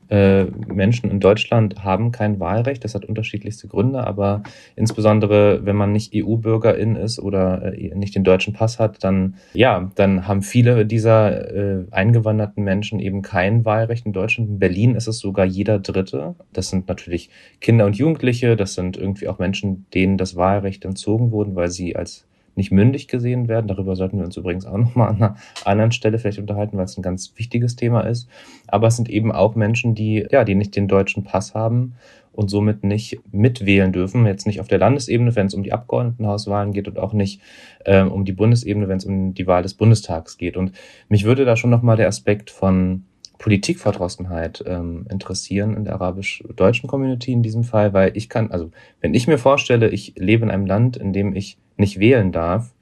Menschen in Deutschland haben kein Wahlrecht. Das hat unterschiedlichste Gründe, aber insbesondere, wenn man nicht EU-Bürgerin ist oder äh, nicht den deutschen Pass hat, dann ja, dann haben viele dieser äh, eingewanderten Menschen eben kein Wahlrecht in Deutschland. In Berlin ist es sogar jeder Dritte. Das sind natürlich Kinder und Jugendliche. Das sind irgendwie auch Menschen, denen das Wahlrecht entzogen wurde, weil sie als nicht mündig gesehen werden. Darüber sollten wir uns übrigens auch *laughs* nochmal an einer anderen Stelle vielleicht unterhalten, weil es ein ganz wichtiges Thema ist. Aber es sind eben auch Menschen, die, ja, die nicht den deutschen Pass haben und somit nicht mitwählen dürfen. Jetzt nicht auf der Landesebene, wenn es um die Abgeordnetenhauswahlen geht und auch nicht ähm, um die Bundesebene, wenn es um die Wahl des Bundestags geht. Und mich würde da schon nochmal der Aspekt von Politikverdrossenheit ähm, interessieren in der arabisch-deutschen Community in diesem Fall, weil ich kann, also wenn ich mir vorstelle, ich lebe in einem Land, in dem ich nicht wählen darf,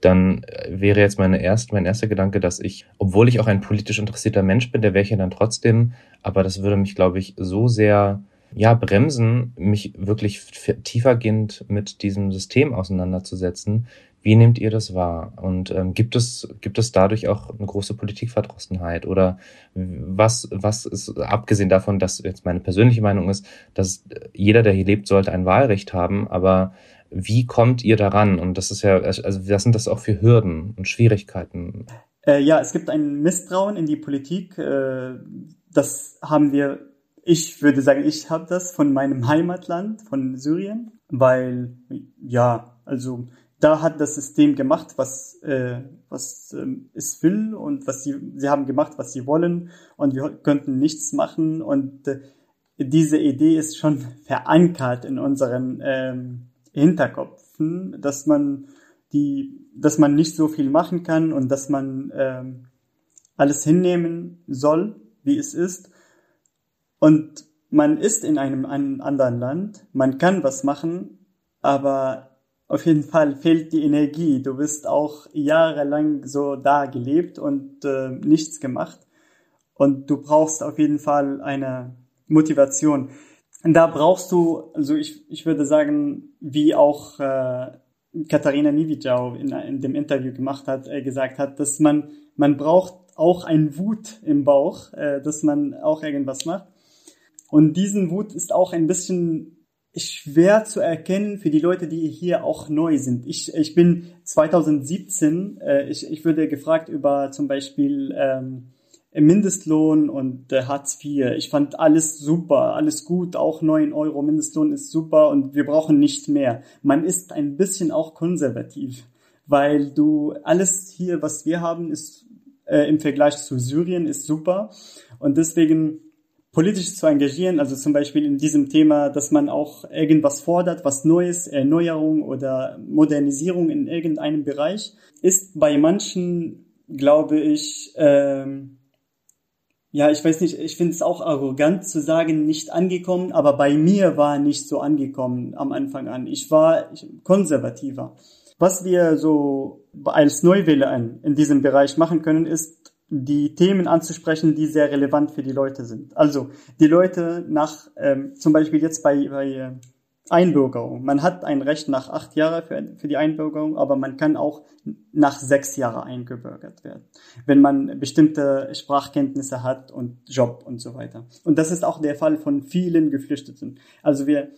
dann äh, wäre jetzt meine erst, mein erster Gedanke, dass ich, obwohl ich auch ein politisch interessierter Mensch bin, der wäre ich ja dann trotzdem, aber das würde mich, glaube ich, so sehr ja, bremsen, mich wirklich tiefergehend mit diesem System auseinanderzusetzen, Wie nehmt ihr das wahr? Und ähm, gibt es gibt es dadurch auch eine große Politikverdrossenheit oder was was ist abgesehen davon, dass jetzt meine persönliche Meinung ist, dass jeder, der hier lebt, sollte ein Wahlrecht haben, aber wie kommt ihr daran? Und das ist ja also was sind das auch für Hürden und Schwierigkeiten? Äh, ja, es gibt ein Misstrauen in die Politik. Äh, das haben wir ich würde sagen, ich habe das von meinem Heimatland, von Syrien, weil ja, also da hat das System gemacht, was, äh, was äh, es will und was sie, sie haben gemacht, was sie wollen und wir könnten nichts machen und äh, diese Idee ist schon *laughs* verankert in unseren ähm, Hinterköpfen, dass man die, dass man nicht so viel machen kann und dass man ähm, alles hinnehmen soll, wie es ist. Und man ist in einem, einem anderen Land, man kann was machen, aber auf jeden Fall fehlt die Energie. Du bist auch jahrelang so da gelebt und äh, nichts gemacht. Und du brauchst auf jeden Fall eine Motivation. Und da brauchst du, also ich, ich würde sagen, wie auch äh, Katharina Niewitschau in, in dem Interview gemacht hat, äh, gesagt hat, dass man, man braucht auch ein Wut im Bauch, äh, dass man auch irgendwas macht. Und diesen Wut ist auch ein bisschen schwer zu erkennen für die Leute, die hier auch neu sind. Ich, ich bin 2017, äh, ich, ich würde gefragt über zum Beispiel ähm, Mindestlohn und äh, Hartz IV. Ich fand alles super, alles gut, auch 9 Euro Mindestlohn ist super und wir brauchen nicht mehr. Man ist ein bisschen auch konservativ, weil du alles hier, was wir haben, ist äh, im Vergleich zu Syrien ist super und deswegen politisch zu engagieren, also zum Beispiel in diesem Thema, dass man auch irgendwas fordert, was Neues, Erneuerung oder Modernisierung in irgendeinem Bereich, ist bei manchen, glaube ich, ähm, ja, ich weiß nicht, ich finde es auch arrogant zu sagen, nicht angekommen, aber bei mir war nicht so angekommen am Anfang an. Ich war konservativer. Was wir so als Neuwähler in diesem Bereich machen können, ist die Themen anzusprechen, die sehr relevant für die Leute sind. Also die Leute nach, ähm, zum Beispiel jetzt bei, bei äh, Einbürgerung. Man hat ein Recht nach acht Jahren für, für die Einbürgerung, aber man kann auch nach sechs Jahren eingebürgert werden, wenn man bestimmte Sprachkenntnisse hat und Job und so weiter. Und das ist auch der Fall von vielen Geflüchteten. Also wir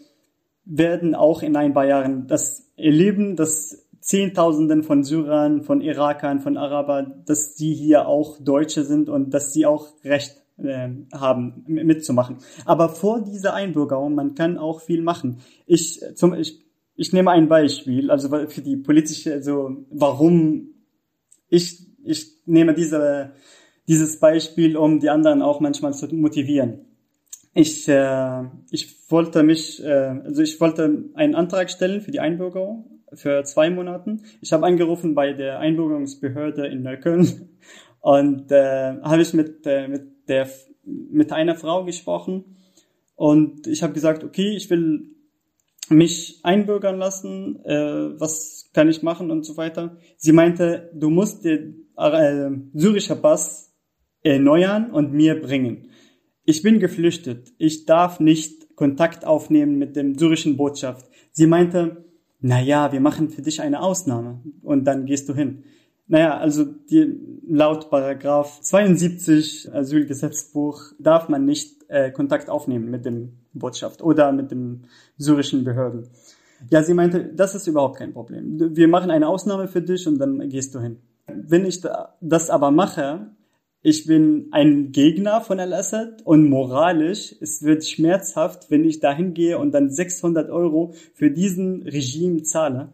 werden auch in ein paar Jahren das erleben, dass Zehntausenden von Syrern, von Irakern, von Arabern, dass sie hier auch Deutsche sind und dass sie auch Recht äh, haben, mitzumachen. Aber vor dieser Einbürgerung, man kann auch viel machen. Ich, zum, ich, ich nehme ein Beispiel, also für die politische, also warum ich, ich nehme diese, dieses Beispiel, um die anderen auch manchmal zu motivieren. Ich, äh, ich wollte mich, äh, also ich wollte einen Antrag stellen für die Einbürgerung für zwei Monaten. Ich habe angerufen bei der Einbürgerungsbehörde in Neukölln und äh, habe ich mit, äh, mit, der, mit einer Frau gesprochen und ich habe gesagt, okay, ich will mich einbürgern lassen, äh, was kann ich machen und so weiter. Sie meinte, du musst den äh, syrischer Pass erneuern und mir bringen. Ich bin geflüchtet. Ich darf nicht Kontakt aufnehmen mit dem syrischen Botschaft. Sie meinte, naja, wir machen für dich eine Ausnahme und dann gehst du hin. Naja, also die, laut Paragraph 72 Asylgesetzbuch darf man nicht äh, Kontakt aufnehmen mit dem Botschaft oder mit dem syrischen Behörden. Ja, sie meinte, das ist überhaupt kein Problem. Wir machen eine Ausnahme für dich und dann gehst du hin. Wenn ich das aber mache, ich bin ein Gegner von Al-Assad und moralisch, es wird schmerzhaft, wenn ich dahin gehe und dann 600 Euro für diesen Regime zahle.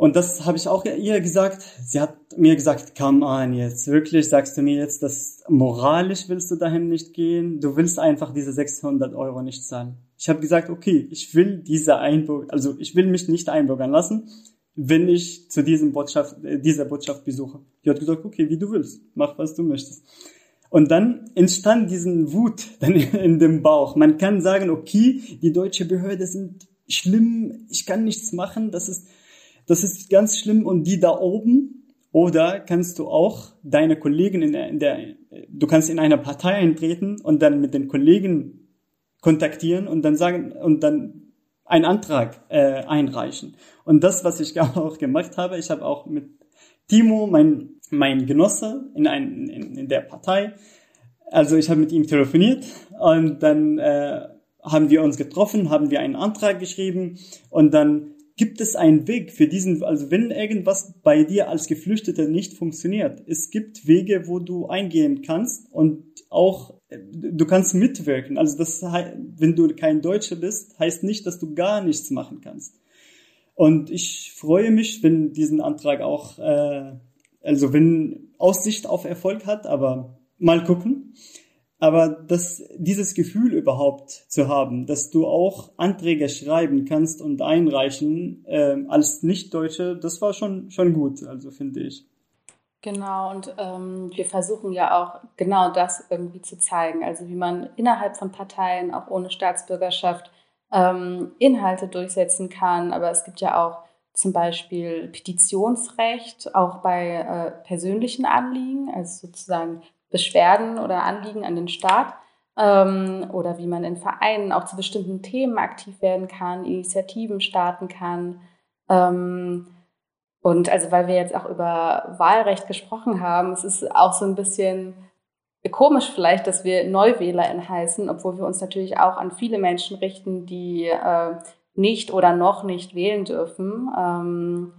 Und das habe ich auch ihr gesagt. Sie hat mir gesagt, come on jetzt, wirklich, sagst du mir jetzt, dass moralisch willst du dahin nicht gehen? Du willst einfach diese 600 Euro nicht zahlen. Ich habe gesagt, okay, ich will diese Einbürger, also ich will mich nicht einbürgern lassen, wenn ich zu diesem Botschaft, äh, dieser Botschaft besuche. Die hat gesagt, okay, wie du willst, mach was du möchtest. Und dann entstand diesen Wut *laughs* dann in dem Bauch. Man kann sagen, okay, die deutsche Behörde sind schlimm, ich kann nichts machen, das ist, das ist ganz schlimm und die da oben. Oder kannst du auch deine Kollegen in der, in der, du kannst in einer Partei eintreten und dann mit den Kollegen kontaktieren und dann sagen, und dann einen Antrag äh, einreichen. Und das, was ich *laughs* auch gemacht habe, ich habe auch mit Timo, mein, mein Genosse in, ein, in, in der Partei, also ich habe mit ihm telefoniert und dann äh, haben wir uns getroffen, haben wir einen Antrag geschrieben und dann gibt es einen Weg für diesen, also wenn irgendwas bei dir als Geflüchteter nicht funktioniert, es gibt Wege, wo du eingehen kannst und auch du kannst mitwirken. Also das, wenn du kein Deutscher bist, heißt nicht, dass du gar nichts machen kannst. Und ich freue mich, wenn diesen Antrag auch, äh, also wenn Aussicht auf Erfolg hat, aber mal gucken. Aber das, dieses Gefühl überhaupt zu haben, dass du auch Anträge schreiben kannst und einreichen äh, als Nicht-Deutsche, das war schon, schon gut, also finde ich. Genau, und ähm, wir versuchen ja auch genau das irgendwie zu zeigen, also wie man innerhalb von Parteien auch ohne Staatsbürgerschaft ähm, Inhalte durchsetzen kann. Aber es gibt ja auch zum Beispiel Petitionsrecht, auch bei äh, persönlichen Anliegen, also sozusagen Beschwerden oder Anliegen an den Staat. Ähm, oder wie man in Vereinen auch zu bestimmten Themen aktiv werden kann, Initiativen starten kann. Ähm, und also weil wir jetzt auch über Wahlrecht gesprochen haben, es ist auch so ein bisschen komisch vielleicht, dass wir NeuwählerInnen heißen, obwohl wir uns natürlich auch an viele Menschen richten, die äh, nicht oder noch nicht wählen dürfen. Ähm,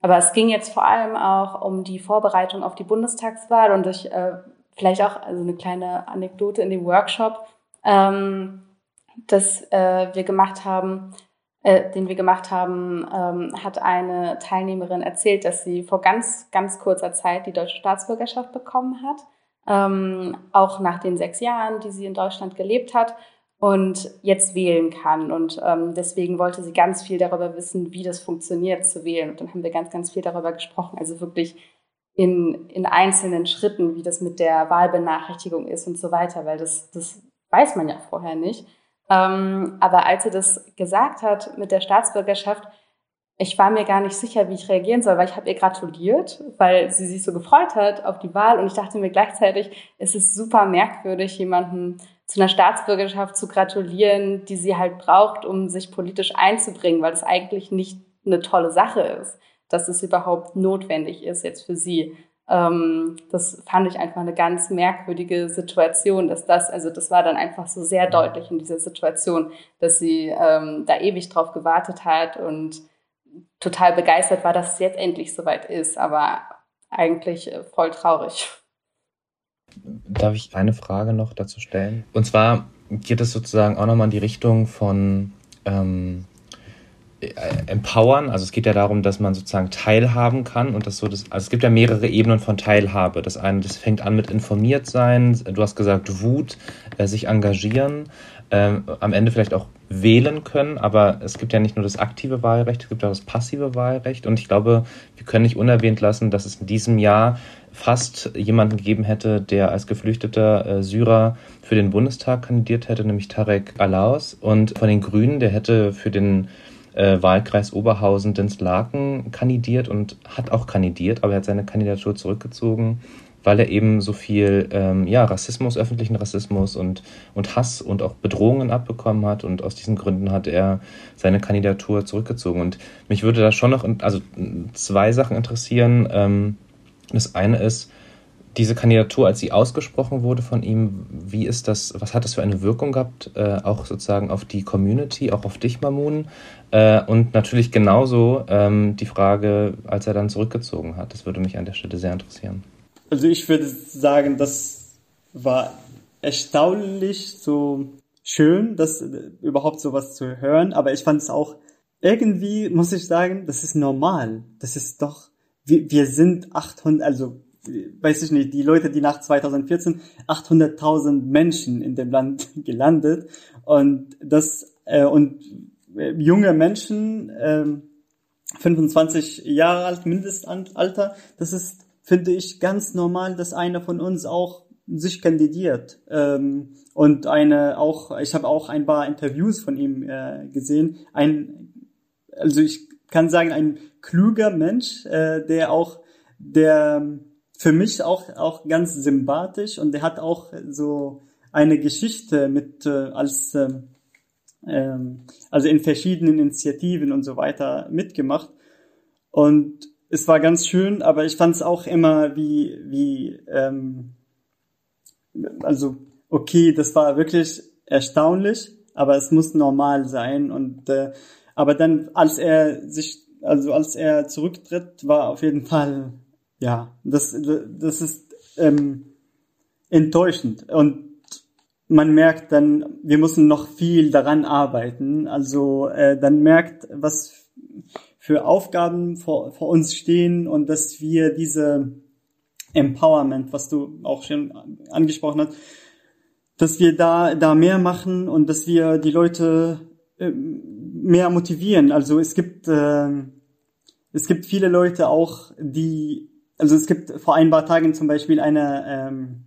aber es ging jetzt vor allem auch um die Vorbereitung auf die Bundestagswahl und ich äh, vielleicht auch also eine kleine Anekdote in dem Workshop, ähm, das äh, wir gemacht haben äh, den wir gemacht haben, ähm, hat eine Teilnehmerin erzählt, dass sie vor ganz, ganz kurzer Zeit die deutsche Staatsbürgerschaft bekommen hat, ähm, auch nach den sechs Jahren, die sie in Deutschland gelebt hat und jetzt wählen kann. Und ähm, deswegen wollte sie ganz viel darüber wissen, wie das funktioniert zu wählen. Und dann haben wir ganz, ganz viel darüber gesprochen. Also wirklich in, in einzelnen Schritten, wie das mit der Wahlbenachrichtigung ist und so weiter, weil das, das weiß man ja vorher nicht. Ähm, aber als sie das gesagt hat mit der Staatsbürgerschaft, ich war mir gar nicht sicher, wie ich reagieren soll, weil ich habe ihr gratuliert, weil sie sich so gefreut hat auf die Wahl und ich dachte mir gleichzeitig, es ist super merkwürdig, jemanden zu einer Staatsbürgerschaft zu gratulieren, die sie halt braucht, um sich politisch einzubringen, weil es eigentlich nicht eine tolle Sache ist, dass es überhaupt notwendig ist jetzt für sie. Ähm, das fand ich einfach eine ganz merkwürdige Situation, dass das, also das war dann einfach so sehr deutlich in dieser Situation, dass sie ähm, da ewig drauf gewartet hat und total begeistert war, dass es jetzt endlich soweit ist, aber eigentlich äh, voll traurig. Darf ich eine Frage noch dazu stellen? Und zwar geht es sozusagen auch nochmal in die Richtung von ähm, äh, empowern. Also es geht ja darum, dass man sozusagen teilhaben kann und das so das, also es gibt ja mehrere Ebenen von Teilhabe. Das eine, das fängt an mit informiert sein. Du hast gesagt Wut, äh, sich engagieren, äh, am Ende vielleicht auch wählen können, aber es gibt ja nicht nur das aktive Wahlrecht, es gibt auch das passive Wahlrecht und ich glaube, wir können nicht unerwähnt lassen, dass es in diesem Jahr fast jemanden gegeben hätte, der als geflüchteter äh, Syrer für den Bundestag kandidiert hätte, nämlich Tarek Alaus und von den Grünen, der hätte für den äh, Wahlkreis Oberhausen-Dinslaken kandidiert und hat auch kandidiert, aber er hat seine Kandidatur zurückgezogen, weil er eben so viel ähm, ja, Rassismus, öffentlichen Rassismus und, und Hass und auch Bedrohungen abbekommen hat. Und aus diesen Gründen hat er seine Kandidatur zurückgezogen. Und mich würde da schon noch also zwei Sachen interessieren. Ähm, das eine ist, diese Kandidatur, als sie ausgesprochen wurde von ihm, wie ist das, was hat das für eine Wirkung gehabt, äh, auch sozusagen auf die Community, auch auf dich, Mamun? Äh, und natürlich genauso ähm, die Frage, als er dann zurückgezogen hat. Das würde mich an der Stelle sehr interessieren. Also ich würde sagen, das war erstaunlich so schön, das äh, überhaupt sowas zu hören, aber ich fand es auch irgendwie, muss ich sagen, das ist normal. Das ist doch, wir, wir sind 800, also weiß ich nicht, die Leute, die nach 2014 800.000 Menschen in dem Land *laughs* gelandet und das äh, und äh, junge Menschen, äh, 25 Jahre alt, Mindestalter, das ist, finde ich, ganz normal, dass einer von uns auch sich kandidiert. Ähm, und eine auch, ich habe auch ein paar Interviews von ihm äh, gesehen. Ein, also ich kann sagen, ein kluger Mensch, äh, der auch, der für mich auch, auch ganz sympathisch und er hat auch so eine Geschichte mit, äh, als, äh, ähm, also in verschiedenen Initiativen und so weiter mitgemacht. Und es war ganz schön, aber ich fand es auch immer wie, wie, ähm, also okay, das war wirklich erstaunlich, aber es muss normal sein. Und äh, aber dann, als er sich, also als er zurücktritt, war auf jeden Fall, ja, das, das ist ähm, enttäuschend. Und man merkt dann, wir müssen noch viel daran arbeiten. Also äh, dann merkt, was für Aufgaben vor, vor uns stehen und dass wir diese Empowerment, was du auch schon angesprochen hast, dass wir da, da mehr machen und dass wir die Leute äh, mehr motivieren. Also es gibt, äh, es gibt viele Leute auch, die, also es gibt vor ein paar Tagen zum Beispiel eine, ähm,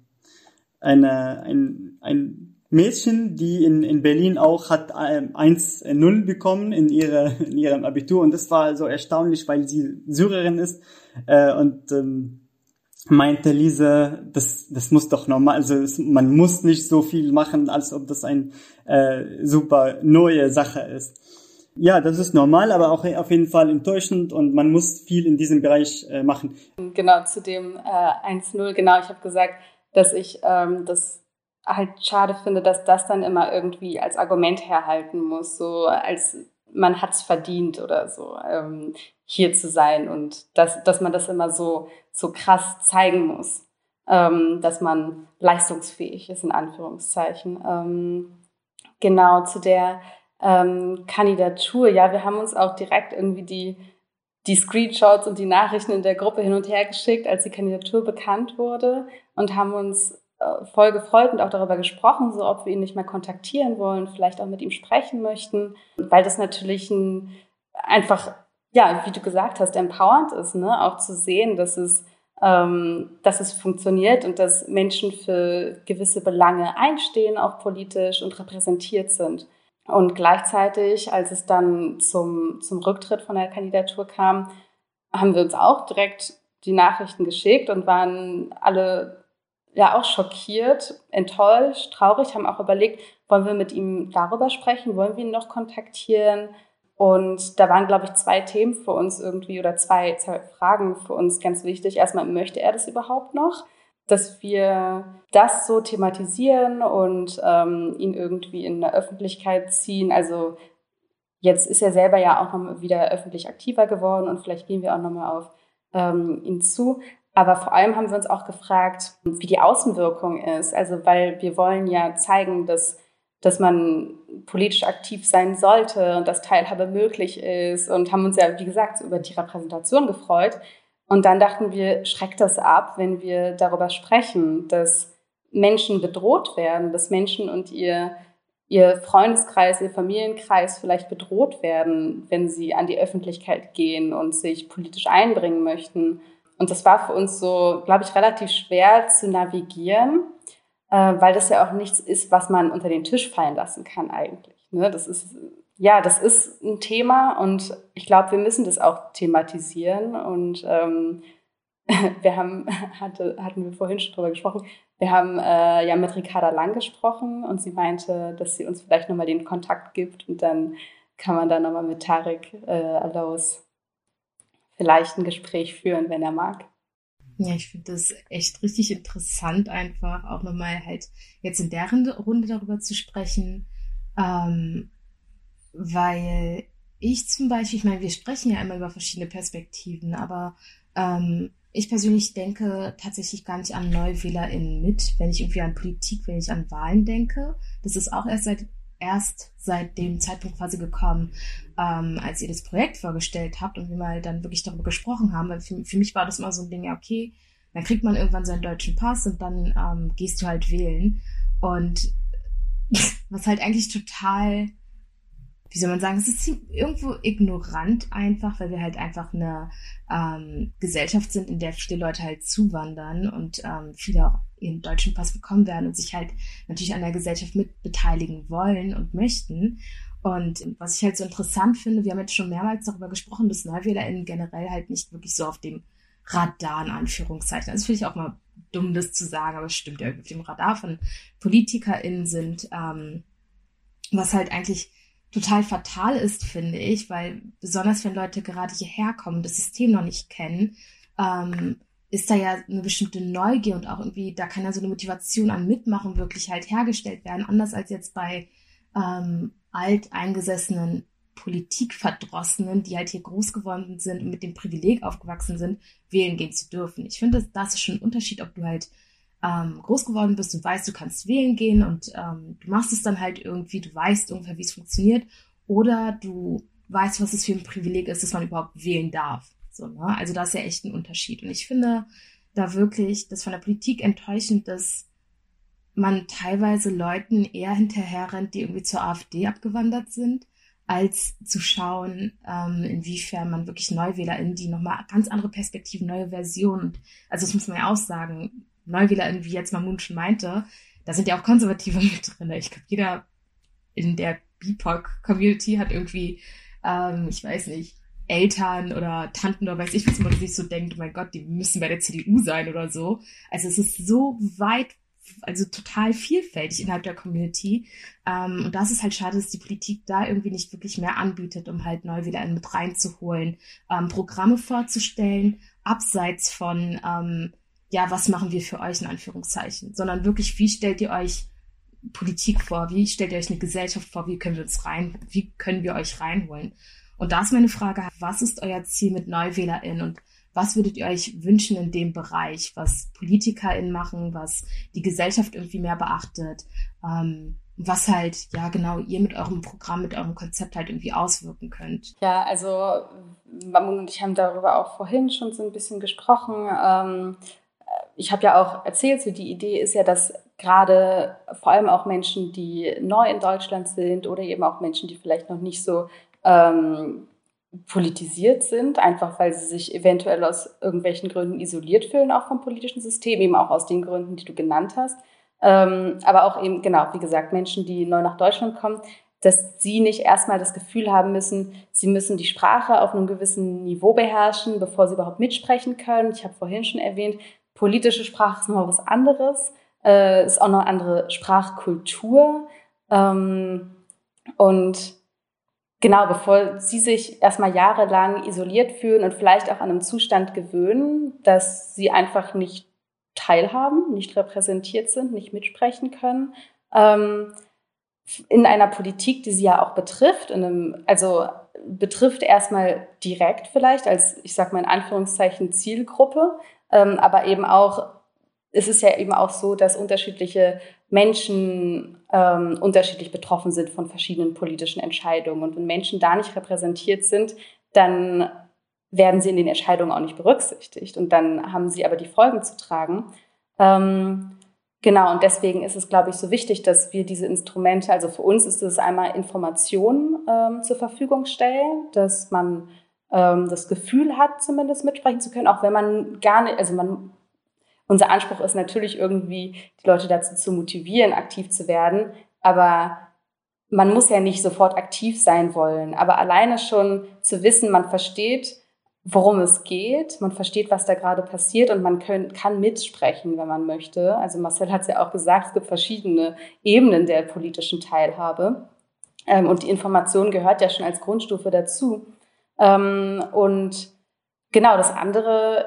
eine, ein, ein Mädchen, die in, in Berlin auch hat ähm, 1-0 bekommen in, ihre, *laughs* in ihrem Abitur und das war so erstaunlich, weil sie Syrerin ist äh, und ähm, meinte Lise, das, das muss doch normal, also man muss nicht so viel machen, als ob das ein äh, super neue Sache ist. Ja, das ist normal, aber auch auf jeden Fall enttäuschend und man muss viel in diesem Bereich äh, machen. Genau, zu dem äh, 1-0, genau, ich habe gesagt, dass ich ähm, das halt schade finde, dass das dann immer irgendwie als Argument herhalten muss, so als man hat's verdient oder so, ähm, hier zu sein und dass, dass man das immer so, so krass zeigen muss, ähm, dass man leistungsfähig ist, in Anführungszeichen. Ähm, genau, zu der ähm, Kandidatur, ja, wir haben uns auch direkt irgendwie die, die Screenshots und die Nachrichten in der Gruppe hin und her geschickt, als die Kandidatur bekannt wurde und haben uns äh, voll gefreut und auch darüber gesprochen, so ob wir ihn nicht mal kontaktieren wollen, vielleicht auch mit ihm sprechen möchten, weil das natürlich ein einfach, ja, wie du gesagt hast, empowernd ist, ne? auch zu sehen, dass es, ähm, dass es funktioniert und dass Menschen für gewisse Belange einstehen, auch politisch und repräsentiert sind. Und gleichzeitig, als es dann zum, zum Rücktritt von der Kandidatur kam, haben wir uns auch direkt die Nachrichten geschickt und waren alle ja auch schockiert, enttäuscht, traurig, haben auch überlegt, wollen wir mit ihm darüber sprechen, wollen wir ihn noch kontaktieren? Und da waren, glaube ich, zwei Themen für uns irgendwie oder zwei, zwei Fragen für uns ganz wichtig. Erstmal, möchte er das überhaupt noch? Dass wir das so thematisieren und ähm, ihn irgendwie in der Öffentlichkeit ziehen. Also jetzt ist er selber ja auch noch wieder öffentlich aktiver geworden und vielleicht gehen wir auch nochmal auf ähm, ihn zu. Aber vor allem haben wir uns auch gefragt, wie die Außenwirkung ist. Also, weil wir wollen ja zeigen, dass, dass man politisch aktiv sein sollte und dass Teilhabe möglich ist und haben uns ja, wie gesagt, über die Repräsentation gefreut. Und dann dachten wir, schreckt das ab, wenn wir darüber sprechen, dass Menschen bedroht werden, dass Menschen und ihr, ihr Freundeskreis, ihr Familienkreis vielleicht bedroht werden, wenn sie an die Öffentlichkeit gehen und sich politisch einbringen möchten. Und das war für uns so, glaube ich, relativ schwer zu navigieren, äh, weil das ja auch nichts ist, was man unter den Tisch fallen lassen kann eigentlich. Ne? Das ist, ja, das ist ein Thema und ich glaube, wir müssen das auch thematisieren. Und ähm, *laughs* wir haben, *laughs* hatte, hatten wir vorhin schon drüber gesprochen, wir haben äh, ja mit Ricarda Lang gesprochen und sie meinte, dass sie uns vielleicht nochmal den Kontakt gibt und dann kann man da nochmal mit Tarek äh, Alaus vielleicht ein Gespräch führen, wenn er mag. Ja, ich finde das echt richtig interessant, einfach auch nochmal halt jetzt in deren Runde darüber zu sprechen, ähm, weil ich zum Beispiel, ich meine, wir sprechen ja immer über verschiedene Perspektiven, aber ähm, ich persönlich denke tatsächlich gar nicht an NeuwählerInnen mit, wenn ich irgendwie an Politik, wenn ich an Wahlen denke. Das ist auch erst seit erst seit dem Zeitpunkt quasi gekommen, ähm, als ihr das Projekt vorgestellt habt und wir mal dann wirklich darüber gesprochen haben. Weil für, für mich war das immer so ein Ding, ja, okay, dann kriegt man irgendwann seinen deutschen Pass und dann ähm, gehst du halt wählen. Und *laughs* was halt eigentlich total, wie soll man sagen, es ist irgendwo ignorant einfach, weil wir halt einfach eine ähm, Gesellschaft sind, in der viele Leute halt zuwandern und ähm, viele auch ihren deutschen Pass bekommen werden und sich halt natürlich an der Gesellschaft mitbeteiligen wollen und möchten. Und was ich halt so interessant finde, wir haben jetzt schon mehrmals darüber gesprochen, dass NeuwählerInnen generell halt nicht wirklich so auf dem Radar in Anführungszeichen. Das finde ich auch mal dumm, das zu sagen, aber es stimmt ja auf dem Radar von PolitikerInnen sind, ähm, was halt eigentlich total fatal ist, finde ich, weil besonders wenn Leute gerade hierher kommen, das System noch nicht kennen, ähm, ist da ja eine bestimmte Neugier und auch irgendwie, da kann ja so eine Motivation an Mitmachen wirklich halt hergestellt werden, anders als jetzt bei ähm, alteingesessenen Politikverdrossenen, die halt hier groß geworden sind und mit dem Privileg aufgewachsen sind, wählen gehen zu dürfen. Ich finde, das, das ist schon ein Unterschied, ob du halt ähm, groß geworden bist und weißt, du kannst wählen gehen und ähm, du machst es dann halt irgendwie, du weißt ungefähr, wie es funktioniert, oder du weißt, was es für ein Privileg ist, dass man überhaupt wählen darf. So, ne? Also da ist ja echt ein Unterschied. Und ich finde da wirklich, dass von der Politik enttäuschend, dass man teilweise Leuten eher hinterher rennt, die irgendwie zur AfD abgewandert sind, als zu schauen, ähm, inwiefern man wirklich NeuwählerInnen, die nochmal ganz andere Perspektiven, neue Versionen, also das muss man ja auch sagen, NeuwählerInnen, wie jetzt Mamun schon meinte, da sind ja auch Konservative *laughs* mit drin. Ich glaube, jeder in der BIPOC-Community hat irgendwie, ähm, ich weiß nicht, Eltern oder Tanten oder weiß ich was, man sich so denkt, oh mein Gott, die müssen bei der CDU sein oder so. Also es ist so weit, also total vielfältig innerhalb der Community. Ähm, und das ist halt schade, dass die Politik da irgendwie nicht wirklich mehr anbietet, um halt NeuwählerInnen mit reinzuholen, ähm, Programme vorzustellen, abseits von, ähm, ja, was machen wir für euch in Anführungszeichen, sondern wirklich, wie stellt ihr euch Politik vor? Wie stellt ihr euch eine Gesellschaft vor? Wie können wir uns rein, wie können wir euch reinholen? Und da ist meine Frage, was ist euer Ziel mit NeuwählerInnen und was würdet ihr euch wünschen in dem Bereich, was PolitikerInnen machen, was die Gesellschaft irgendwie mehr beachtet, ähm, was halt, ja genau, ihr mit eurem Programm, mit eurem Konzept halt irgendwie auswirken könnt. Ja, also Mamun und ich haben darüber auch vorhin schon so ein bisschen gesprochen. Ähm, ich habe ja auch erzählt, so die Idee ist ja, dass gerade vor allem auch Menschen, die neu in Deutschland sind oder eben auch Menschen, die vielleicht noch nicht so ähm, politisiert sind, einfach weil sie sich eventuell aus irgendwelchen Gründen isoliert fühlen, auch vom politischen System, eben auch aus den Gründen, die du genannt hast. Ähm, aber auch eben, genau, wie gesagt, Menschen, die neu nach Deutschland kommen, dass sie nicht erstmal das Gefühl haben müssen, sie müssen die Sprache auf einem gewissen Niveau beherrschen, bevor sie überhaupt mitsprechen können. Ich habe vorhin schon erwähnt, politische Sprache ist noch was anderes, äh, ist auch noch eine andere Sprachkultur. Ähm, und genau, bevor sie sich erstmal jahrelang isoliert fühlen und vielleicht auch an einem Zustand gewöhnen, dass sie einfach nicht teilhaben, nicht repräsentiert sind, nicht mitsprechen können, ähm, in einer Politik, die sie ja auch betrifft, in einem, also betrifft erstmal direkt vielleicht als, ich sag mal in Anführungszeichen, Zielgruppe, ähm, aber eben auch, es ist ja eben auch so, dass unterschiedliche Menschen ähm, unterschiedlich betroffen sind von verschiedenen politischen Entscheidungen. Und wenn Menschen da nicht repräsentiert sind, dann werden sie in den Entscheidungen auch nicht berücksichtigt. Und dann haben sie aber die Folgen zu tragen. Ähm, genau, und deswegen ist es, glaube ich, so wichtig, dass wir diese Instrumente, also für uns ist es einmal Informationen ähm, zur Verfügung stellen, dass man ähm, das Gefühl hat, zumindest mitsprechen zu können, auch wenn man gar nicht, also man, unser Anspruch ist natürlich irgendwie, die Leute dazu zu motivieren, aktiv zu werden, aber man muss ja nicht sofort aktiv sein wollen, aber alleine schon zu wissen, man versteht, worum es geht, man versteht, was da gerade passiert und man können, kann mitsprechen, wenn man möchte. Also Marcel hat es ja auch gesagt, es gibt verschiedene Ebenen der politischen Teilhabe ähm, und die Information gehört ja schon als Grundstufe dazu. Ähm, und genau, das andere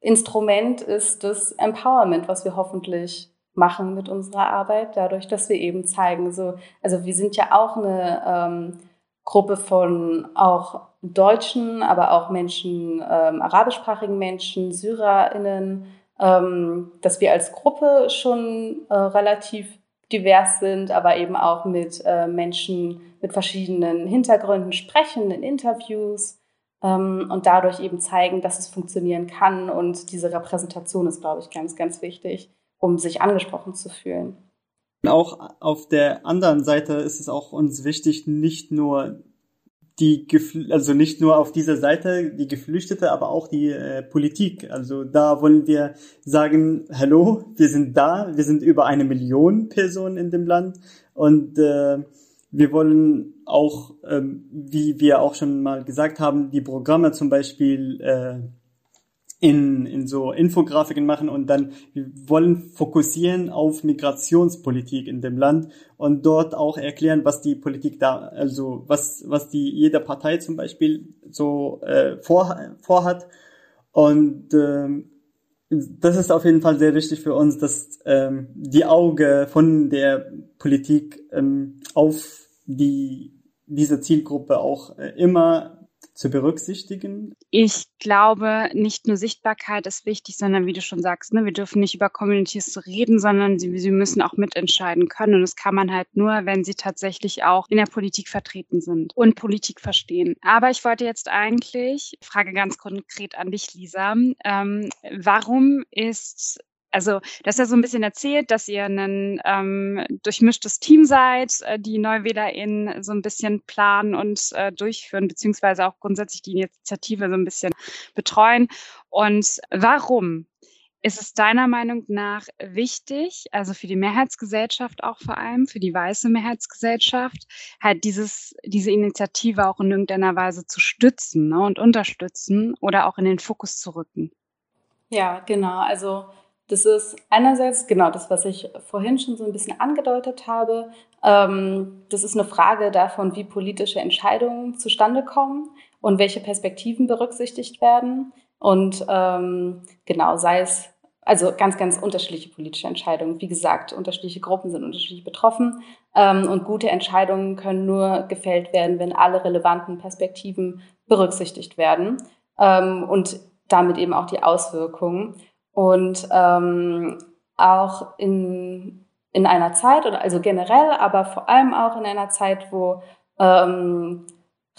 Instrument ist das Empowerment, was wir hoffentlich machen mit unserer Arbeit, dadurch, dass wir eben zeigen, so, also wir sind ja auch eine ähm, Gruppe von auch Deutschen, aber auch Menschen, ähm, arabischsprachigen Menschen, SyrerInnen, ähm, dass wir als Gruppe schon äh, relativ divers sind, aber eben auch mit äh, Menschen mit verschiedenen Hintergründen sprechen in Interviews ähm, und dadurch eben zeigen, dass es funktionieren kann. Und diese Repräsentation ist, glaube ich, ganz, ganz wichtig, um sich angesprochen zu fühlen. Auch auf der anderen Seite ist es auch uns wichtig, nicht nur die, also nicht nur auf dieser Seite die Geflüchtete, aber auch die äh, Politik. Also da wollen wir sagen, hallo, wir sind da, wir sind über eine Million Personen in dem Land und äh, wir wollen auch, ähm, wie wir auch schon mal gesagt haben, die Programme zum Beispiel äh, in, in so Infografiken machen und dann wir wollen fokussieren auf Migrationspolitik in dem Land und dort auch erklären, was die Politik da, also was, was die jede Partei zum Beispiel so äh, vor, vorhat. Und ähm, das ist auf jeden Fall sehr wichtig für uns, dass ähm, die Auge von der Politik ähm, auf die diese Zielgruppe auch äh, immer zu berücksichtigen? Ich glaube, nicht nur Sichtbarkeit ist wichtig, sondern wie du schon sagst, ne, wir dürfen nicht über Communities reden, sondern sie, sie müssen auch mitentscheiden können. Und das kann man halt nur, wenn sie tatsächlich auch in der Politik vertreten sind und Politik verstehen. Aber ich wollte jetzt eigentlich, Frage ganz konkret an dich, Lisa, ähm, warum ist also das ist ja so ein bisschen erzählt, dass ihr ein ähm, durchmischtes Team seid, äh, die NeuwählerInnen so ein bisschen planen und äh, durchführen, beziehungsweise auch grundsätzlich die Initiative so ein bisschen betreuen. Und warum ist es deiner Meinung nach wichtig, also für die Mehrheitsgesellschaft auch vor allem, für die weiße Mehrheitsgesellschaft, halt dieses, diese Initiative auch in irgendeiner Weise zu stützen ne, und unterstützen oder auch in den Fokus zu rücken? Ja, genau. Also das ist einerseits genau das, was ich vorhin schon so ein bisschen angedeutet habe. Ähm, das ist eine Frage davon, wie politische Entscheidungen zustande kommen und welche Perspektiven berücksichtigt werden. Und ähm, genau, sei es also ganz, ganz unterschiedliche politische Entscheidungen. Wie gesagt, unterschiedliche Gruppen sind unterschiedlich betroffen ähm, und gute Entscheidungen können nur gefällt werden, wenn alle relevanten Perspektiven berücksichtigt werden und damit eben auch die Auswirkungen. Und ähm, auch in, in einer Zeit, oder also generell, aber vor allem auch in einer Zeit, wo ähm,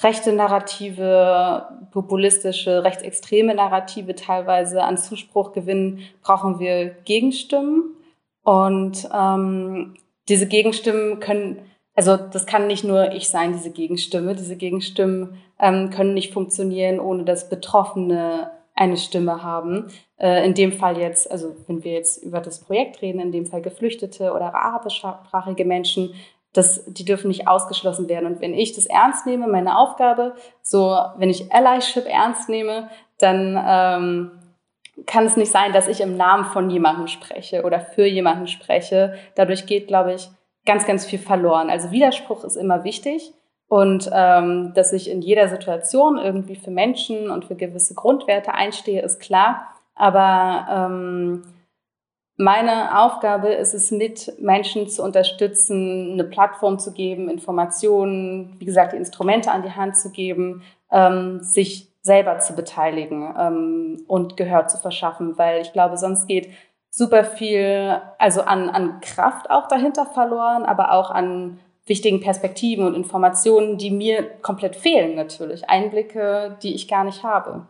rechte Narrative, populistische, rechtsextreme Narrative teilweise an Zuspruch gewinnen, brauchen wir Gegenstimmen. Und ähm, diese Gegenstimmen können, also das kann nicht nur ich sein, diese Gegenstimme. Diese Gegenstimmen ähm, können nicht funktionieren, ohne dass Betroffene eine Stimme haben. Äh, in dem Fall jetzt, also wenn wir jetzt über das Projekt reden, in dem Fall Geflüchtete oder arabischsprachige Menschen, das, die dürfen nicht ausgeschlossen werden. Und wenn ich das ernst nehme, meine Aufgabe, so wenn ich Allyship ernst nehme, dann ähm, kann es nicht sein, dass ich im Namen von jemandem spreche oder für jemanden spreche. Dadurch geht, glaube ich, ganz, ganz viel verloren. Also Widerspruch ist immer wichtig. Und ähm, dass ich in jeder Situation irgendwie für Menschen und für gewisse Grundwerte einstehe, ist klar. Aber ähm, meine Aufgabe ist es, mit Menschen zu unterstützen, eine Plattform zu geben, Informationen, wie gesagt, die Instrumente an die Hand zu geben, ähm, sich selber zu beteiligen ähm, und Gehör zu verschaffen, weil ich glaube, sonst geht super viel, also an, an Kraft auch dahinter verloren, aber auch an wichtigen Perspektiven und Informationen, die mir komplett fehlen natürlich. Einblicke, die ich gar nicht habe.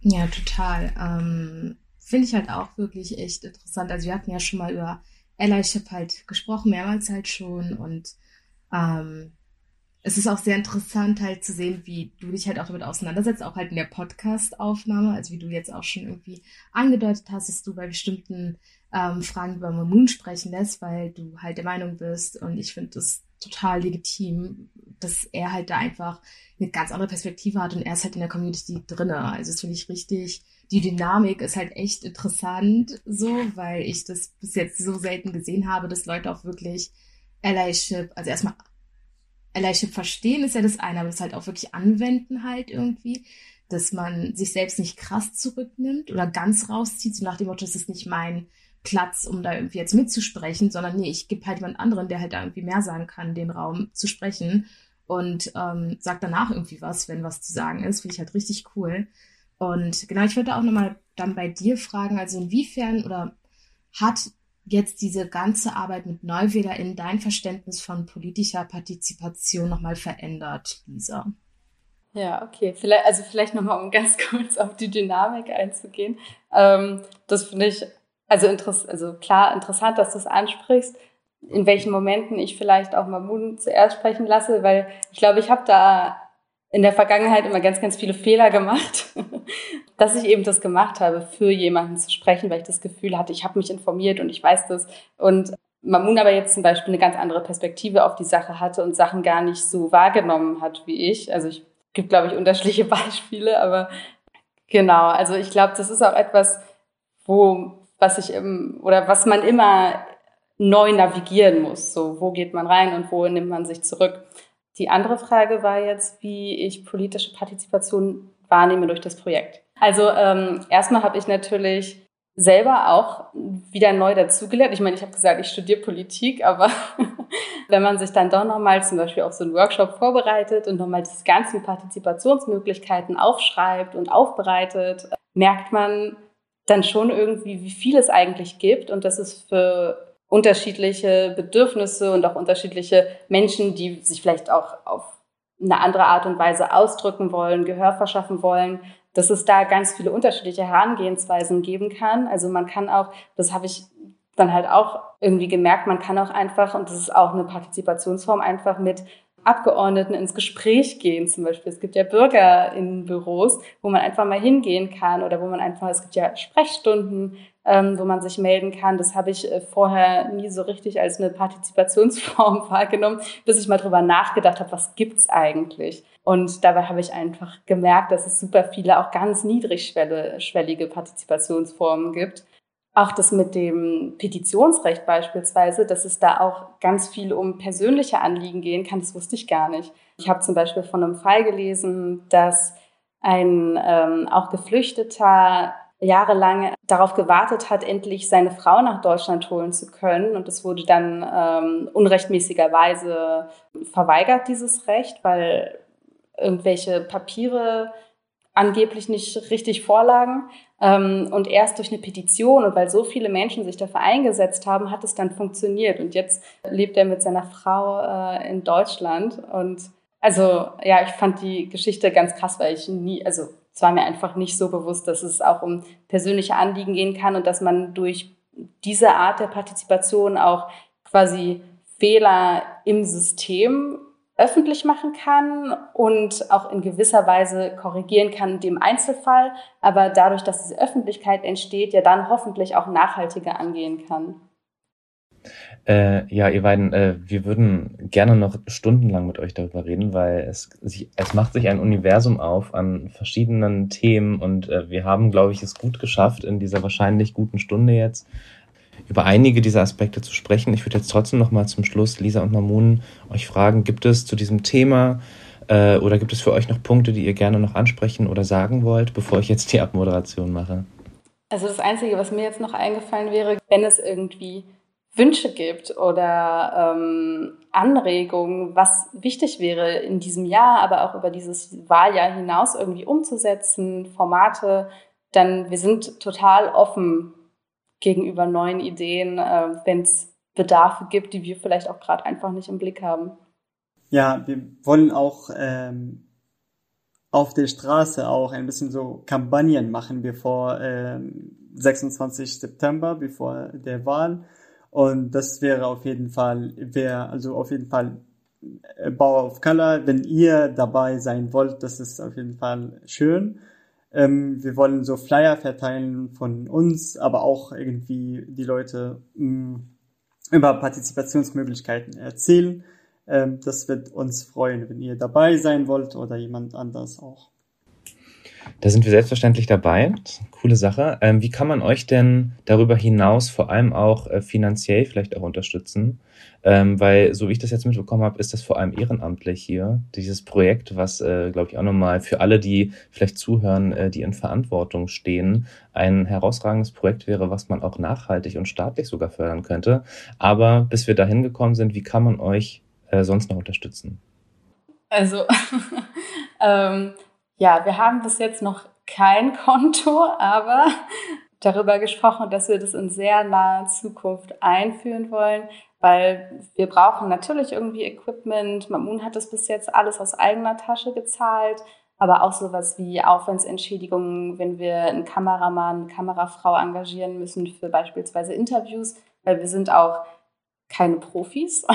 Ja, total. Ähm, Finde ich halt auch wirklich echt interessant. Also wir hatten ja schon mal über Allyship halt gesprochen, mehrmals halt schon. Und ähm, es ist auch sehr interessant halt zu sehen, wie du dich halt auch damit auseinandersetzt, auch halt in der Podcast-Aufnahme, also wie du jetzt auch schon irgendwie angedeutet hast, dass du bei bestimmten ähm, Fragen über Mamun sprechen lässt, weil du halt der Meinung bist und ich finde das total legitim, dass er halt da einfach eine ganz andere Perspektive hat und er ist halt in der Community drinne. Also das finde ich richtig. Die Dynamik ist halt echt interessant so, weil ich das bis jetzt so selten gesehen habe, dass Leute auch wirklich Allyship, also erstmal Allyship verstehen ist ja das eine, aber das halt auch wirklich anwenden halt irgendwie, dass man sich selbst nicht krass zurücknimmt oder ganz rauszieht, so nach dem Motto, das ist nicht mein Platz, um da irgendwie jetzt mitzusprechen, sondern nee, ich gebe halt jemand anderen, der halt da irgendwie mehr sagen kann, den Raum zu sprechen und ähm, sagt danach irgendwie was, wenn was zu sagen ist. Finde ich halt richtig cool. Und genau, ich würde auch nochmal dann bei dir fragen, also inwiefern oder hat jetzt diese ganze Arbeit mit Neuwähler in dein Verständnis von politischer Partizipation nochmal verändert, Lisa? Ja, okay. Vielleicht, also vielleicht nochmal, um *laughs* ganz kurz auf die Dynamik einzugehen. Ähm, das finde ich also, also klar interessant, dass du es ansprichst, in welchen Momenten ich vielleicht auch Mamun zuerst sprechen lasse, weil ich glaube, ich habe da in der Vergangenheit immer ganz, ganz viele Fehler gemacht, *laughs* dass ich eben das gemacht habe, für jemanden zu sprechen, weil ich das Gefühl hatte, ich habe mich informiert und ich weiß das. Und Mamun aber jetzt zum Beispiel eine ganz andere Perspektive auf die Sache hatte und Sachen gar nicht so wahrgenommen hat wie ich. Also ich gibt, glaube ich, unterschiedliche *laughs* Beispiele, aber genau, also ich glaube, das ist auch etwas, wo, was ich im, oder was man immer neu navigieren muss. So, wo geht man rein und wo nimmt man sich zurück? Die andere Frage war jetzt, wie ich politische Partizipation wahrnehme durch das Projekt. Also ähm, erstmal habe ich natürlich selber auch wieder neu dazugelernt. Ich meine, ich habe gesagt, ich studiere Politik, aber *laughs* wenn man sich dann doch nochmal zum Beispiel auf so einen Workshop vorbereitet und nochmal diese ganzen Partizipationsmöglichkeiten aufschreibt und aufbereitet, merkt man dann schon irgendwie, wie viel es eigentlich gibt und dass es für unterschiedliche Bedürfnisse und auch unterschiedliche Menschen, die sich vielleicht auch auf eine andere Art und Weise ausdrücken wollen, Gehör verschaffen wollen, dass es da ganz viele unterschiedliche Herangehensweisen geben kann. Also man kann auch, das habe ich dann halt auch irgendwie gemerkt, man kann auch einfach, und das ist auch eine Partizipationsform, einfach mit Abgeordneten ins Gespräch gehen zum Beispiel. Es gibt ja Bürger in Büros, wo man einfach mal hingehen kann oder wo man einfach, es gibt ja Sprechstunden, ähm, wo man sich melden kann. Das habe ich äh, vorher nie so richtig als eine Partizipationsform *laughs* wahrgenommen, bis ich mal drüber nachgedacht habe, was gibt's eigentlich? Und dabei habe ich einfach gemerkt, dass es super viele auch ganz niedrigschwellige Partizipationsformen gibt auch das mit dem Petitionsrecht beispielsweise, dass es da auch ganz viel um persönliche Anliegen gehen kann, das wusste ich gar nicht. Ich habe zum Beispiel von einem Fall gelesen, dass ein ähm, auch Geflüchteter jahrelang darauf gewartet hat, endlich seine Frau nach Deutschland holen zu können. Und es wurde dann ähm, unrechtmäßigerweise verweigert, dieses Recht, weil irgendwelche Papiere angeblich nicht richtig vorlagen. Ähm, und erst durch eine Petition und weil so viele Menschen sich dafür eingesetzt haben, hat es dann funktioniert. Und jetzt lebt er mit seiner Frau äh, in Deutschland. Und also ja, ich fand die Geschichte ganz krass, weil ich nie, also es war mir einfach nicht so bewusst, dass es auch um persönliche Anliegen gehen kann und dass man durch diese Art der Partizipation auch quasi Fehler im System öffentlich machen kann und auch in gewisser Weise korrigieren kann, dem Einzelfall, aber dadurch, dass diese Öffentlichkeit entsteht, ja dann hoffentlich auch nachhaltiger angehen kann. Äh, ja, ihr beiden, äh, wir würden gerne noch stundenlang mit euch darüber reden, weil es, sich, es macht sich ein Universum auf an verschiedenen Themen und äh, wir haben, glaube ich, es gut geschafft in dieser wahrscheinlich guten Stunde jetzt über einige dieser Aspekte zu sprechen. Ich würde jetzt trotzdem noch mal zum Schluss, Lisa und Mamun, euch fragen, gibt es zu diesem Thema äh, oder gibt es für euch noch Punkte, die ihr gerne noch ansprechen oder sagen wollt, bevor ich jetzt die Abmoderation mache? Also das Einzige, was mir jetzt noch eingefallen wäre, wenn es irgendwie Wünsche gibt oder ähm, Anregungen, was wichtig wäre in diesem Jahr, aber auch über dieses Wahljahr hinaus irgendwie umzusetzen, Formate, dann wir sind total offen gegenüber neuen Ideen, äh, wenn es Bedarfe gibt, die wir vielleicht auch gerade einfach nicht im Blick haben. Ja, wir wollen auch ähm, auf der Straße auch ein bisschen so Kampagnen machen, bevor ähm, 26. September, bevor der Wahl. Und das wäre auf jeden Fall, wäre also auf jeden Fall äh, Bauer of Color. Wenn ihr dabei sein wollt, das ist auf jeden Fall schön. Ähm, wir wollen so Flyer verteilen von uns, aber auch irgendwie die Leute mh, mm, über Partizipationsmöglichkeiten erzählen. Ähm, das wird uns freuen, wenn ihr dabei sein wollt oder jemand anders auch. Da sind wir selbstverständlich dabei. Coole Sache. Ähm, wie kann man euch denn darüber hinaus vor allem auch äh, finanziell vielleicht auch unterstützen? Ähm, weil, so wie ich das jetzt mitbekommen habe, ist das vor allem ehrenamtlich hier, dieses Projekt, was, äh, glaube ich, auch nochmal für alle, die vielleicht zuhören, äh, die in Verantwortung stehen, ein herausragendes Projekt wäre, was man auch nachhaltig und staatlich sogar fördern könnte. Aber bis wir dahin gekommen sind, wie kann man euch äh, sonst noch unterstützen? Also, *laughs* ähm, ja, wir haben bis jetzt noch kein *laughs* Konto, aber darüber gesprochen, dass wir das in sehr naher Zukunft einführen wollen, weil wir brauchen natürlich irgendwie Equipment. Mamun hat das bis jetzt alles aus eigener Tasche gezahlt, aber auch sowas wie Aufwandsentschädigungen, wenn wir einen Kameramann, eine Kamerafrau engagieren müssen für beispielsweise Interviews, weil wir sind auch keine Profis.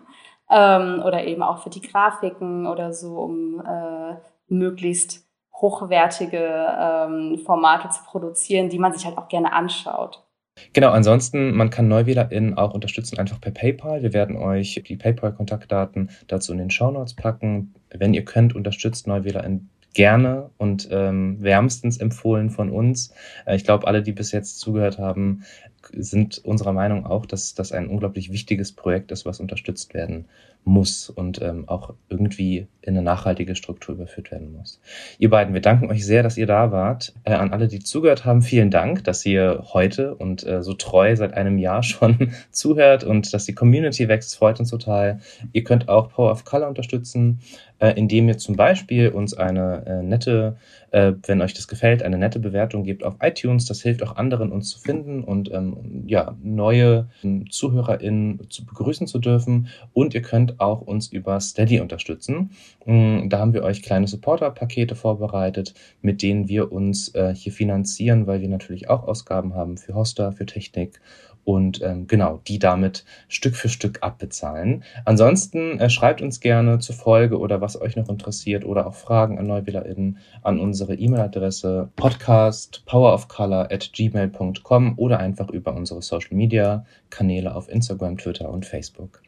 *laughs* ähm, oder eben auch für die Grafiken oder so, um äh, möglichst hochwertige ähm, Formate zu produzieren, die man sich halt auch gerne anschaut. Genau, ansonsten, man kann NeuwählerInnen auch unterstützen, einfach per PayPal. Wir werden euch die PayPal-Kontaktdaten dazu in den Show Notes packen. Wenn ihr könnt, unterstützt NeuwählerInnen gerne und ähm, wärmstens empfohlen von uns. Äh, ich glaube, alle, die bis jetzt zugehört haben, sind unserer Meinung auch, dass das ein unglaublich wichtiges Projekt ist, was unterstützt werden muss und ähm, auch irgendwie in eine nachhaltige Struktur überführt werden muss. Ihr beiden, wir danken euch sehr, dass ihr da wart. Äh, an alle, die zugehört haben, vielen Dank, dass ihr heute und äh, so treu seit einem Jahr *laughs* schon zuhört und dass die Community wächst, freut uns total. Ihr könnt auch Power of Color unterstützen, äh, indem ihr zum Beispiel uns eine äh, nette äh, wenn euch das gefällt, eine nette Bewertung gebt auf iTunes. Das hilft auch anderen, uns zu finden und ähm, ja, neue ähm, ZuhörerInnen zu begrüßen zu dürfen. Und ihr könnt auch uns über Steady unterstützen. Ähm, da haben wir euch kleine Supporter-Pakete vorbereitet, mit denen wir uns äh, hier finanzieren, weil wir natürlich auch Ausgaben haben für Hoster, für Technik und ähm, genau, die damit Stück für Stück abbezahlen. Ansonsten äh, schreibt uns gerne zur Folge oder was euch noch interessiert oder auch Fragen an NeuwählerInnen an unsere E-Mail-Adresse podcast powerofcolor at gmail.com oder einfach über unsere Social Media Kanäle auf Instagram, Twitter und Facebook.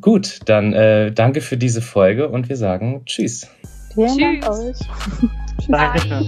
Gut, dann äh, danke für diese Folge und wir sagen Tschüss. Vielen Dank euch. *laughs* Danke.